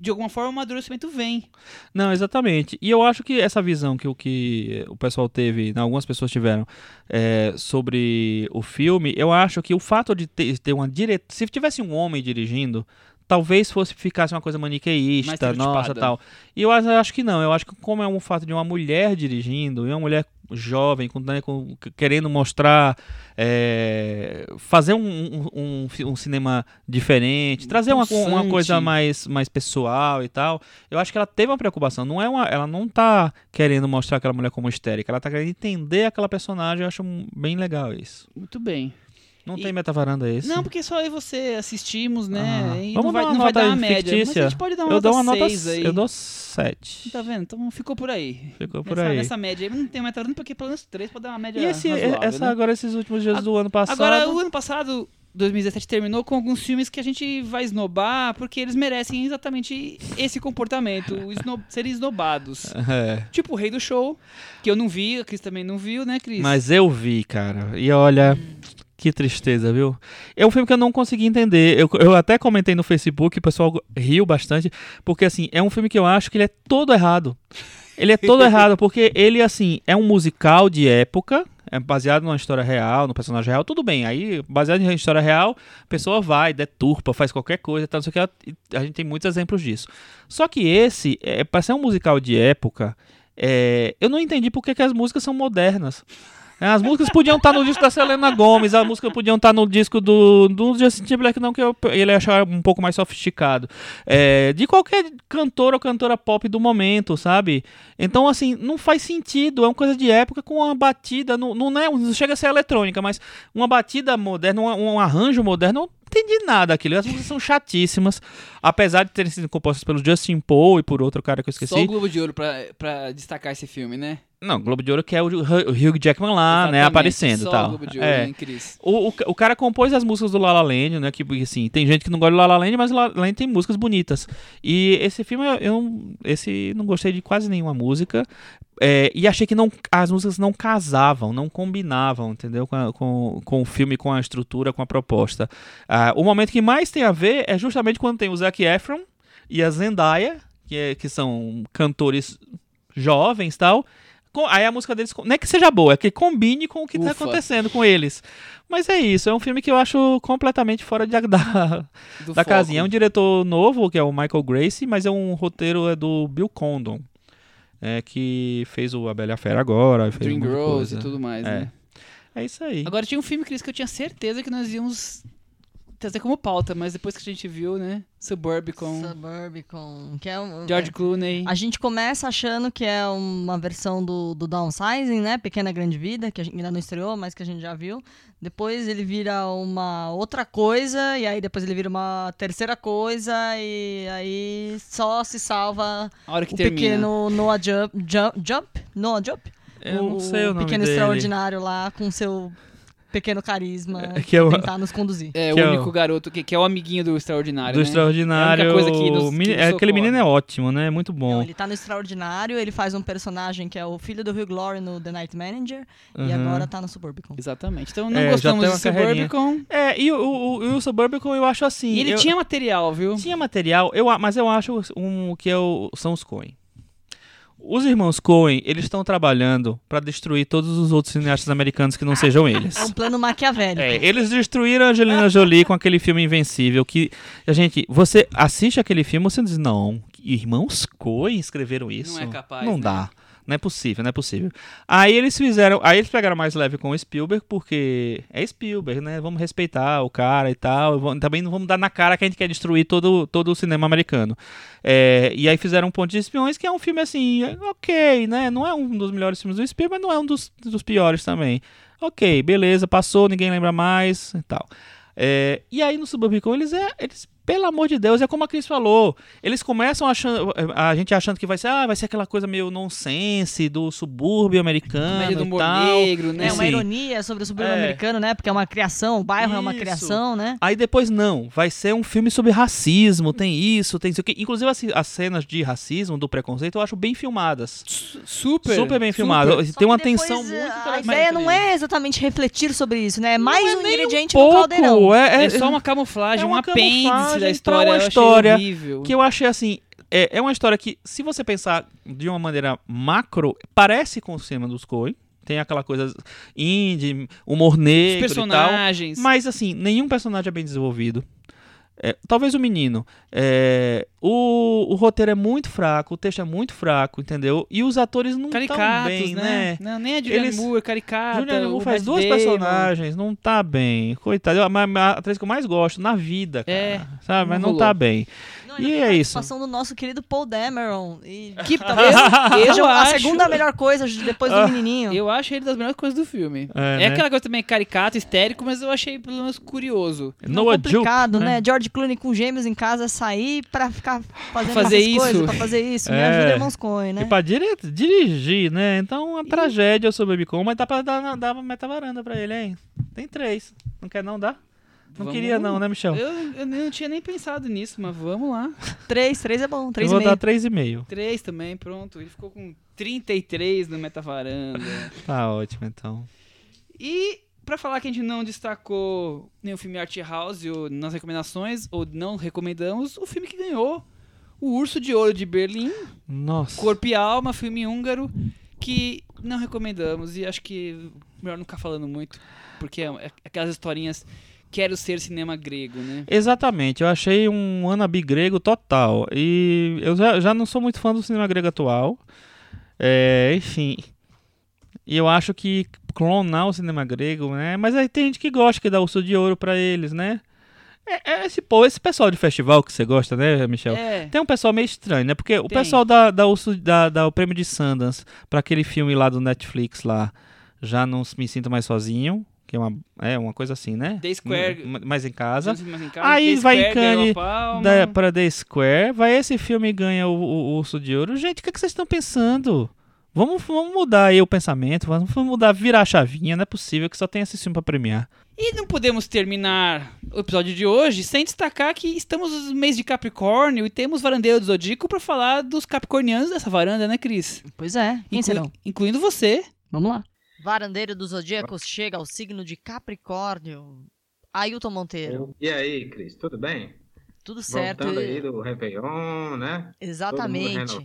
B: de alguma forma o amadurecimento vem.
C: Não, exatamente. E eu acho que essa visão que o que o pessoal teve, né, algumas pessoas tiveram é, sobre o filme, eu acho que o fato de ter, ter uma direção. Se tivesse um homem dirigindo, talvez fosse ficasse uma coisa maniqueísta, nossa, tal. E eu acho, que não. Eu acho que como é um fato de uma mulher dirigindo, e uma mulher jovem, com, né, com- querendo mostrar, é, fazer um, um, um um cinema diferente, trazer uma, uma coisa mais, mais pessoal e tal. Eu acho que ela teve uma preocupação. Não é uma, ela não tá querendo mostrar aquela mulher como histérica. Ela tá querendo entender aquela personagem. Eu acho bem legal isso.
B: Muito bem.
C: Não
B: E-
C: tem metavaranda esse?
B: Não, porque só eu e você assistimos, né?
C: Ah,
B: e
C: vamos
B: não vai,
C: dar uma
B: não vai
C: nota
B: dar uma média. Mas
C: fictícia?
B: a gente pode dar uma
C: eu
B: nota
C: dou uma nota
B: 6 aí.
C: Eu dou 7.
B: Tá vendo? Então ficou por aí.
C: Ficou por
B: nessa,
C: aí.
B: nessa média aí. Não tem metavaranda porque pelo menos 3 pode dar uma média
C: E esse,
B: razoável,
C: essa
B: né?
C: agora, esses últimos dias
B: A-
C: do ano passado.
B: Agora, o ano passado, 2017, terminou com alguns filmes que a gente vai esnobar porque eles merecem exatamente esse comportamento, esno- serem esnobados.
C: É.
B: Tipo o Rei do Show, que eu não vi, a Cris também não viu, né, Cris?
C: Mas eu vi, cara. E olha, que tristeza, viu? É um filme que eu não consegui entender. Eu, eu até comentei no Facebook, o pessoal riu bastante, porque assim, é um filme que eu acho que ele é todo errado. Ele é todo errado, porque ele, assim, é um musical de época, é baseado numa história real, no personagem real, tudo bem. Aí, baseado em história real, a pessoa vai, deturpa, faz qualquer coisa, tal, não sei o que. A gente tem muitos exemplos disso. Só que esse, é, para ser um musical de época, é, eu não entendi por que, que as músicas são modernas. É, As músicas podiam estar no disco da Selena Gomes, as músicas podiam estar no disco do, do Justin Timberlake, não que eu, ele achar um pouco mais sofisticado. É, de qualquer cantor ou cantora pop do momento, sabe? Então, assim, não faz sentido. É uma coisa de época com uma batida, não, não, é, não chega a ser eletrônica, mas uma batida moderna, um, um arranjo moderno, entendi nada daquilo. As músicas são chatíssimas, apesar de terem sido compostas pelo Justin Paul e por outro cara que eu esqueci.
B: Só o Globo de Ouro pra, pra destacar esse filme, né?
C: Não, Globo de Ouro que é o, o Hugh Jackman lá, né,
B: Exatamente,
C: aparecendo e tal.
B: o Ouro,
C: É.
B: hein?
C: O, o, o cara compôs as músicas do La La Land, né? Que, assim, tem gente que não gosta do La La Land, mas o La La Land tem músicas bonitas. E esse filme, eu, esse não gostei de quase nenhuma música. É, e achei que não, as músicas não casavam, não combinavam, entendeu? Com, a- com, com o filme, com a estrutura, com a proposta. Ah, o momento que mais tem a ver é justamente quando tem o Zac Efron e a Zendaya, que, é- que são cantores jovens e tal. Aí a música deles, não é que seja boa, é que combine com o que tá
B: Ufa.
C: acontecendo com eles. Mas é isso, é um filme que eu acho completamente fora de, da, da
B: foco.
C: casinha. É um diretor novo, que é o Michael Gracie, mas é um roteiro é do Bill Condon, é, que fez o A Bela Fera agora, fez
B: Dreamgirls
C: coisa.
B: e tudo mais,
C: É.
B: né?
C: É isso aí.
B: Agora tinha um filme, Cris, que eu tinha certeza que nós íamos trazer como pauta, mas depois que a gente viu, né? Suburbicon,
D: Suburbicon, que é um...
B: George Clooney.
D: A gente começa achando que é uma versão do, do Downsizing, né? Pequena Grande Vida, que a gente ainda não estreou, mas que a gente já viu. Depois ele vira uma outra coisa, e aí depois ele vira uma terceira coisa, e aí só se salva
B: A hora que
D: o
B: termina.
D: pequeno Noah Jump. Jump? Jump? Noah Jump?
C: Eu não sei o nome
D: pequeno
C: dele.
D: extraordinário lá, com seu pequeno carisma,
C: É, que é o-
D: tentar nos conduzir.
B: É,
C: Que
B: o
C: é o-
B: único garoto que, que é o amiguinho do Extraordinário,
C: Do
B: né?
C: Extraordinário.
B: É coisa que nos-
C: o
B: que
C: é,
B: nos
C: aquele menino é ótimo, né? Muito bom.
D: Não, ele tá no Extraordinário, ele faz um personagem que é o filho do Hugh Glory no The Night Manager, e
C: Uhum.
D: agora tá no Suburbicon.
B: Exatamente. Então não
C: É,
B: gostamos
C: carreirinha.
B: Suburbicon.
C: É, e o, o, o, o Suburbicon eu acho assim.
B: E ele
C: eu-
B: tinha material, viu?
C: Tinha material, eu, mas eu acho um, que é o- são os Coen. Os irmãos Coen, eles estão trabalhando pra destruir todos os outros cineastas americanos que não sejam eles.
D: É um plano maquiavélico.
C: É, eles destruíram a Angelina Jolie com aquele filme Invencível que a gente, você assiste aquele filme, você diz não, irmãos Coen escreveram isso?
B: é capaz,
C: Não
B: né?
C: dá. Não é possível, não é possível. Aí eles fizeram, aí eles pegaram mais leve com o Spielberg porque é Spielberg, né? Vamos respeitar o cara e tal. Também não vamos dar na cara que a gente quer destruir todo, todo o cinema americano. É, e aí fizeram um Ponte de Espiões, que é um filme assim, ok, né? Não é um dos melhores filmes do Spielberg, mas não é um dos, dos piores também. Ok, beleza, passou, ninguém lembra mais e tal. É, e aí no Suburbicon eles é. Eles, pelo amor de Deus, é como a Cris falou. Eles começam achando. A gente achando que vai ser, ah, vai ser aquela coisa meio nonsense do subúrbio americano.
B: Comédia do
C: e
B: humor
C: tal.
B: negro, né?
D: É uma ironia sobre o suburbio
C: É.
D: americano, né? Porque é uma criação, o bairro é uma
C: Isso.
D: criação, né?
C: Aí depois não, vai ser um filme sobre racismo, tem isso, tem isso aqui. Inclusive as, as cenas de racismo, do preconceito, eu acho bem filmadas.
B: Su- Super.
C: Super bem filmado.
D: Só
C: Tem uma
D: depois,
C: tensão muito
D: A ideia não é exatamente refletir sobre isso, né? É mais
C: Não é
D: um ingrediente no
C: pouco,
D: caldeirão.
C: é,
B: É, só uma camuflagem,
C: é
B: um
C: uma
B: apêndice
C: camuflagem
B: da
C: pra
B: história.
C: uma
B: eu achei
C: história
B: horrível.
C: que eu achei assim, é, é uma história que, se você pensar de uma maneira macro, parece com o cinema dos Coen. Tem aquela coisa indie, humor
B: Os
C: negro tal.
B: personagens.
C: Mas, assim, nenhum personagem é bem desenvolvido. É, talvez o menino. É, o, o roteiro é muito fraco, o texto é muito fraco, entendeu? E os atores não estão bem,
B: né?
C: né?
B: Não, nem a Julianne
C: Eles-
B: Moore, caricata.
C: Julianne Moore faz duas
B: Damon.
C: personagens, não tá bem. Coitado, é a, a atriz que eu mais gosto na vida, cara.
B: É,
C: sabe?
B: não
C: Mas não
B: rolou.
C: tá bem. E é
D: a
C: isso.
D: participação do nosso querido Paul Dameron. E
B: Que
D: talvez seja a
B: acho-
D: segunda melhor coisa depois do
C: Ah.
D: menininho.
B: Eu acho ele das melhores coisas do filme.
C: É,
B: É,
C: né?
B: aquela coisa também caricato, histérico, mas eu achei pelo menos curioso.
D: Não,
C: Noah
D: complicado, né? George Clooney com gêmeos em casa sair pra ficar fazendo
B: Fazer
D: essas
B: isso.
D: coisas, pra fazer isso. Me
C: É.
D: ajuda, irmãos Coen, né?
C: E pra dire- dirigir, né? Então, uma tragédia sobre o Bicom, mas dá pra dar, dar uma meta-varanda pra ele, hein? Tem três. Não quer não dar? Não
B: Vamos-
C: queria não, né, Michel?
B: Eu, eu não tinha nem pensado nisso, mas vamos lá.
D: Três, três é bom,
C: Eu
D: três e
C: vou
D: meio.
C: dar três e meio.
B: Três também, pronto. Ele ficou com 33 no Metavaranda.
C: Tá ótimo, então.
B: E pra falar que a gente não destacou nenhum filme art house ou nas recomendações, ou não recomendamos, o filme que ganhou o Urso de Ouro de Berlim,
C: Nossa.
B: Corpo e Alma, filme húngaro, que não recomendamos e acho que melhor não ficar falando muito, porque é é aquelas historinhas quero ser cinema grego, né?
C: Exatamente, eu achei um Anabi grego total. E eu já, já não sou muito fã do cinema grego atual. É, enfim. E eu acho que clonar o cinema grego, né? Mas aí tem gente que gosta, que dá urso de ouro pra eles, né? É, é esse, pô, esse pessoal de festival que você gosta, né, Michel?
B: É,
C: Tem um pessoal meio estranho, né? Porque o
B: Tem.
C: pessoal dá, dá, urso, dá, dá o prêmio de Sundance pra aquele filme lá do Netflix lá. Já não me sinto mais sozinho. Que é uma, é uma coisa assim, né?
B: The Square-
C: M- Mais em casa.
B: mais em casa,
C: Aí
B: The
C: vai
B: Square
C: em da, pra The Square, vai esse filme e ganha o, o- o Urso de Ouro. Gente, o que, é que vocês estão pensando? Vamos, vamos mudar aí o pensamento, vamos mudar, virar a chavinha, não é possível que só tenha esse filme pra premiar.
B: E não podemos terminar o episódio de hoje sem destacar que estamos no mês de Capricórnio e temos Varandeiro do Zodíaco pra falar dos capricornianos dessa varanda, né, Cris?
D: Pois é, quem
B: Inclui-
D: serão?
B: Incluindo você.
D: Vamos lá. Varandeiro dos Zodíacos chega ao signo de Capricórnio. Ailton Monteiro.
E: E aí, Cris, tudo bem?
D: Tudo certo.
E: Voltando aí do Réveillon, né? Todo mundo
D: Exatamente.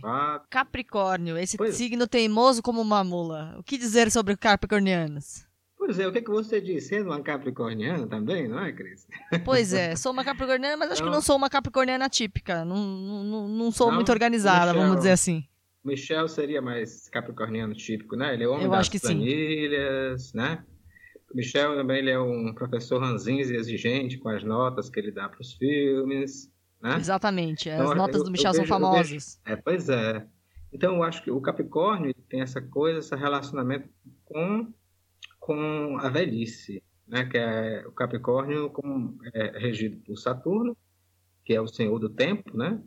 D: Capricórnio, esse
E: Pois é.
D: signo teimoso como uma mula. O que dizer sobre capricornianos?
E: Pois é, o que, que você disse? Sendo uma capricorniana também, não é, Cris?
D: Pois é, sou uma capricorniana, mas acho que
E: Não.
D: sou uma capricorniana típica. Não, não, não- sou
E: Não?
D: muito organizada, vamos dizer assim.
E: Michel seria mais capricorniano típico, né? Ele é o homem
D: Eu
E: das
D: que sim.
E: planilhas, né? O Michel também ele é um professor ranzinza e exigente com as notas que ele dá para os filmes, né?
D: Exatamente, as
E: Então,
D: notas
E: eu-
D: do Michel são
E: vejo- eu
D: famosas.
E: É, pois é. Então eu acho que o Capricórnio tem essa coisa, esse relacionamento com, com a velhice, né? Que é o Capricórnio como é regido por Saturno, que é o senhor do tempo, né?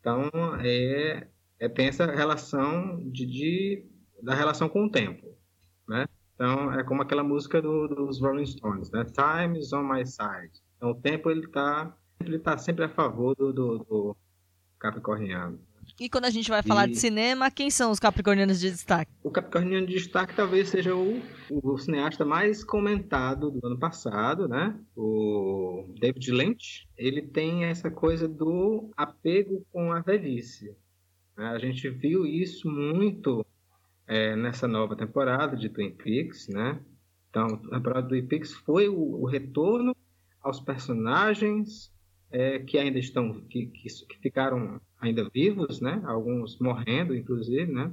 E: Então é, é tem essa relação de, de da relação com o tempo, né? Então é como aquela música do- dos Rolling Stones, né? Time is on my side. Então o tempo ele tá ele tá sempre a favor do, do, do capricorniano.
D: E quando a gente vai falar
E: E-
D: de cinema, quem são os capricornianos de destaque?
E: O Capricorniano de Destaque talvez seja o, o cineasta mais comentado do ano passado, né? O David Lynch. Ele tem essa coisa do apego com a velhice. Né? A gente viu isso muito é, nessa nova temporada de Twin Peaks, né? Então, a temporada do Twin Peaks foi o, o retorno aos personagens é, que ainda estão, que, que, que ficaram ainda vivos, né? Alguns morrendo, inclusive, né?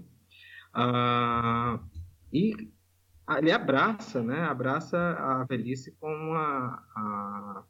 E: Ah, e ele abraça, né? Abraça a velhice com uma, a-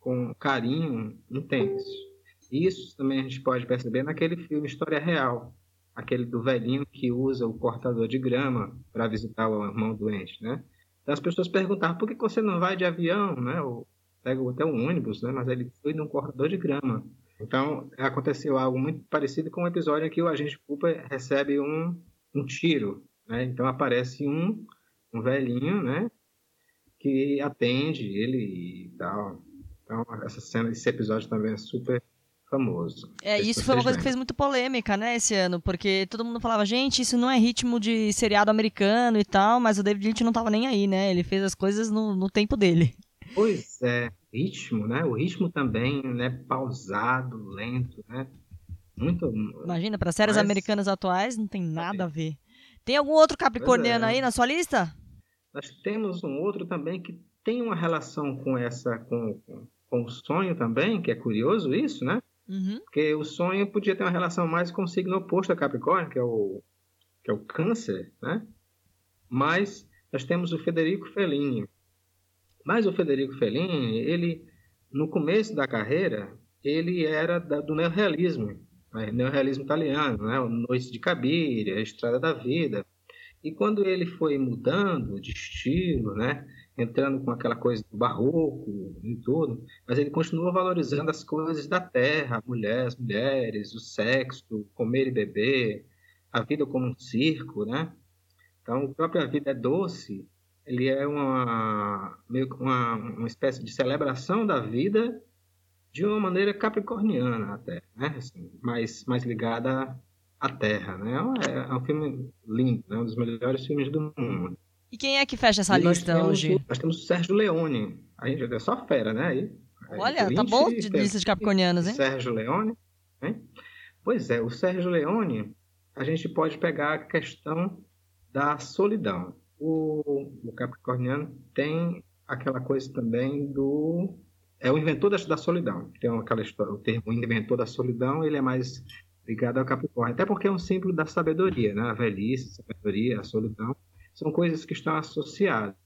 E: com um carinho intenso. Isso também a gente pode perceber naquele filme História Real, aquele do velhinho que usa o cortador de grama para visitar o irmão doente, né? Então as pessoas perguntavam por que você não vai de avião, né? Ou pega até um ônibus, né? Mas ele foi num cortador de grama. Então aconteceu algo muito parecido com o episódio em que o agente Cooper recebe um, um tiro, né? Então aparece um, um velhinho, né? Que atende ele e tal. Então essa cena, esse episódio também é super famoso.
D: É, isso foi uma coisa que fez muito polêmica, né, esse ano, porque todo mundo falava, gente, isso não é ritmo de seriado americano e tal, mas o David Lynch não tava nem aí, né? Ele fez as coisas no, no tempo dele.
E: Pois é, ritmo, né? O ritmo também, né? Pausado, lento, né? Muito.
D: Imagina, para séries
E: Mas-
D: americanas atuais não tem nada a ver. Tem algum outro capricorniano
E: é.
D: aí na sua lista?
E: Nós temos um outro também que tem uma relação com essa, com, com, com o sonho também, que é curioso isso, né?
D: Uhum.
E: Porque o sonho podia ter uma relação mais com o signo oposto a Capricórnio, que é o, que é o câncer, né? Mas nós temos o Federico Fellini. Mas o Federico Fellini, ele, no começo da carreira, ele era da- do neorrealismo, né? neorrealismo italiano, né? Noite de Cabiria, Estrada da Vida. E quando ele foi mudando de estilo, né? Entrando com aquela coisa do barroco e tudo, mas ele continua valorizando as coisas da terra, a mulher, as mulheres, o sexo, comer e beber, a vida como um circo, né? Então, a própria vida é doce, ele é uma meio uma, uma espécie de celebração da vida de uma maneira capricorniana até, né? Assim, mais mais ligada à terra, né? É, é um filme lindo, né? um dos melhores filmes do mundo.
D: E quem é que fecha essa lista
E: temos
D: hoje?
E: nós temos o Sérgio Leone. A gente é só fera, né? Aí, Aí,
D: Olha, tá
E: Lynch,
D: bom de
E: tem-
D: lista de capricornianos, hein?
E: Sérgio Leone. Hein? Pois é, o Sérgio Leone, a gente pode pegar a questão da solidão. O, o Capricorniano tem aquela coisa também do. É o inventor da, da solidão. Tem aquela história, o termo inventor da solidão, ele é mais ligado ao Capricórnio. Até porque é um símbolo da sabedoria, né? A velhice, a sabedoria, a solidão. São coisas que estão associadas.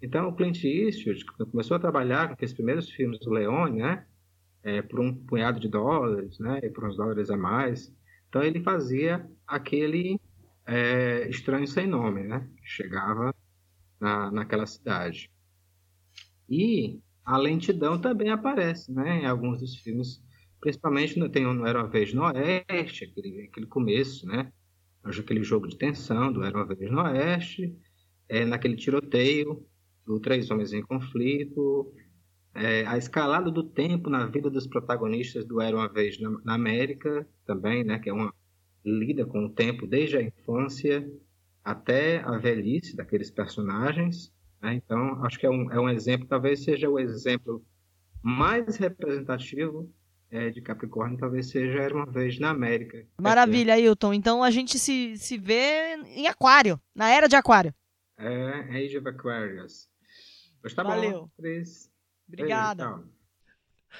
E: Então, o Clint Eastwood começou a trabalhar com aqueles primeiros filmes do Leone, né? É, por um punhado de dólares, né? E por uns dólares a mais. Então, ele fazia aquele é, estranho sem nome, né? Chegava na, naquela cidade. E a lentidão também aparece, né? Em alguns dos filmes, principalmente tem no Era uma Vez no Oeste, aquele, aquele começo, né? Aquele jogo de tensão do Era uma Vez no Oeste, é, naquele tiroteio do Três Homens em Conflito, é, a escalada do tempo na vida dos protagonistas do Era uma Vez na, na América também, né? Que é uma lida com o tempo desde a infância até a velhice daqueles personagens. né? Então, acho que é um, é um exemplo, talvez seja o exemplo mais representativo é, de Capricórnio, talvez seja Era uma Vez na América.
D: Maravilha, Ailton. Então a gente se, se vê em Aquário, na era de Aquário.
E: É Age of Aquarius. Pois tá
D: Valeu.
E: bom, Cris.
D: Obrigada.
E: Beijo.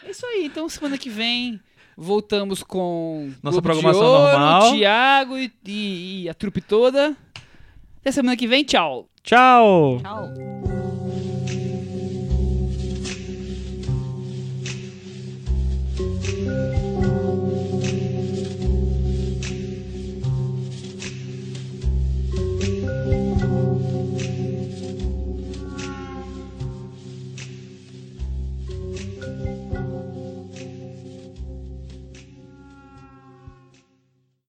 B: É isso aí, então semana que vem voltamos com
C: Nossa
B: Globo de
C: programação
B: Ouro,
C: normal.
B: Thiago e, e- e a trupe toda. Até semana que vem, tchau.
C: Tchau!
D: Tchau.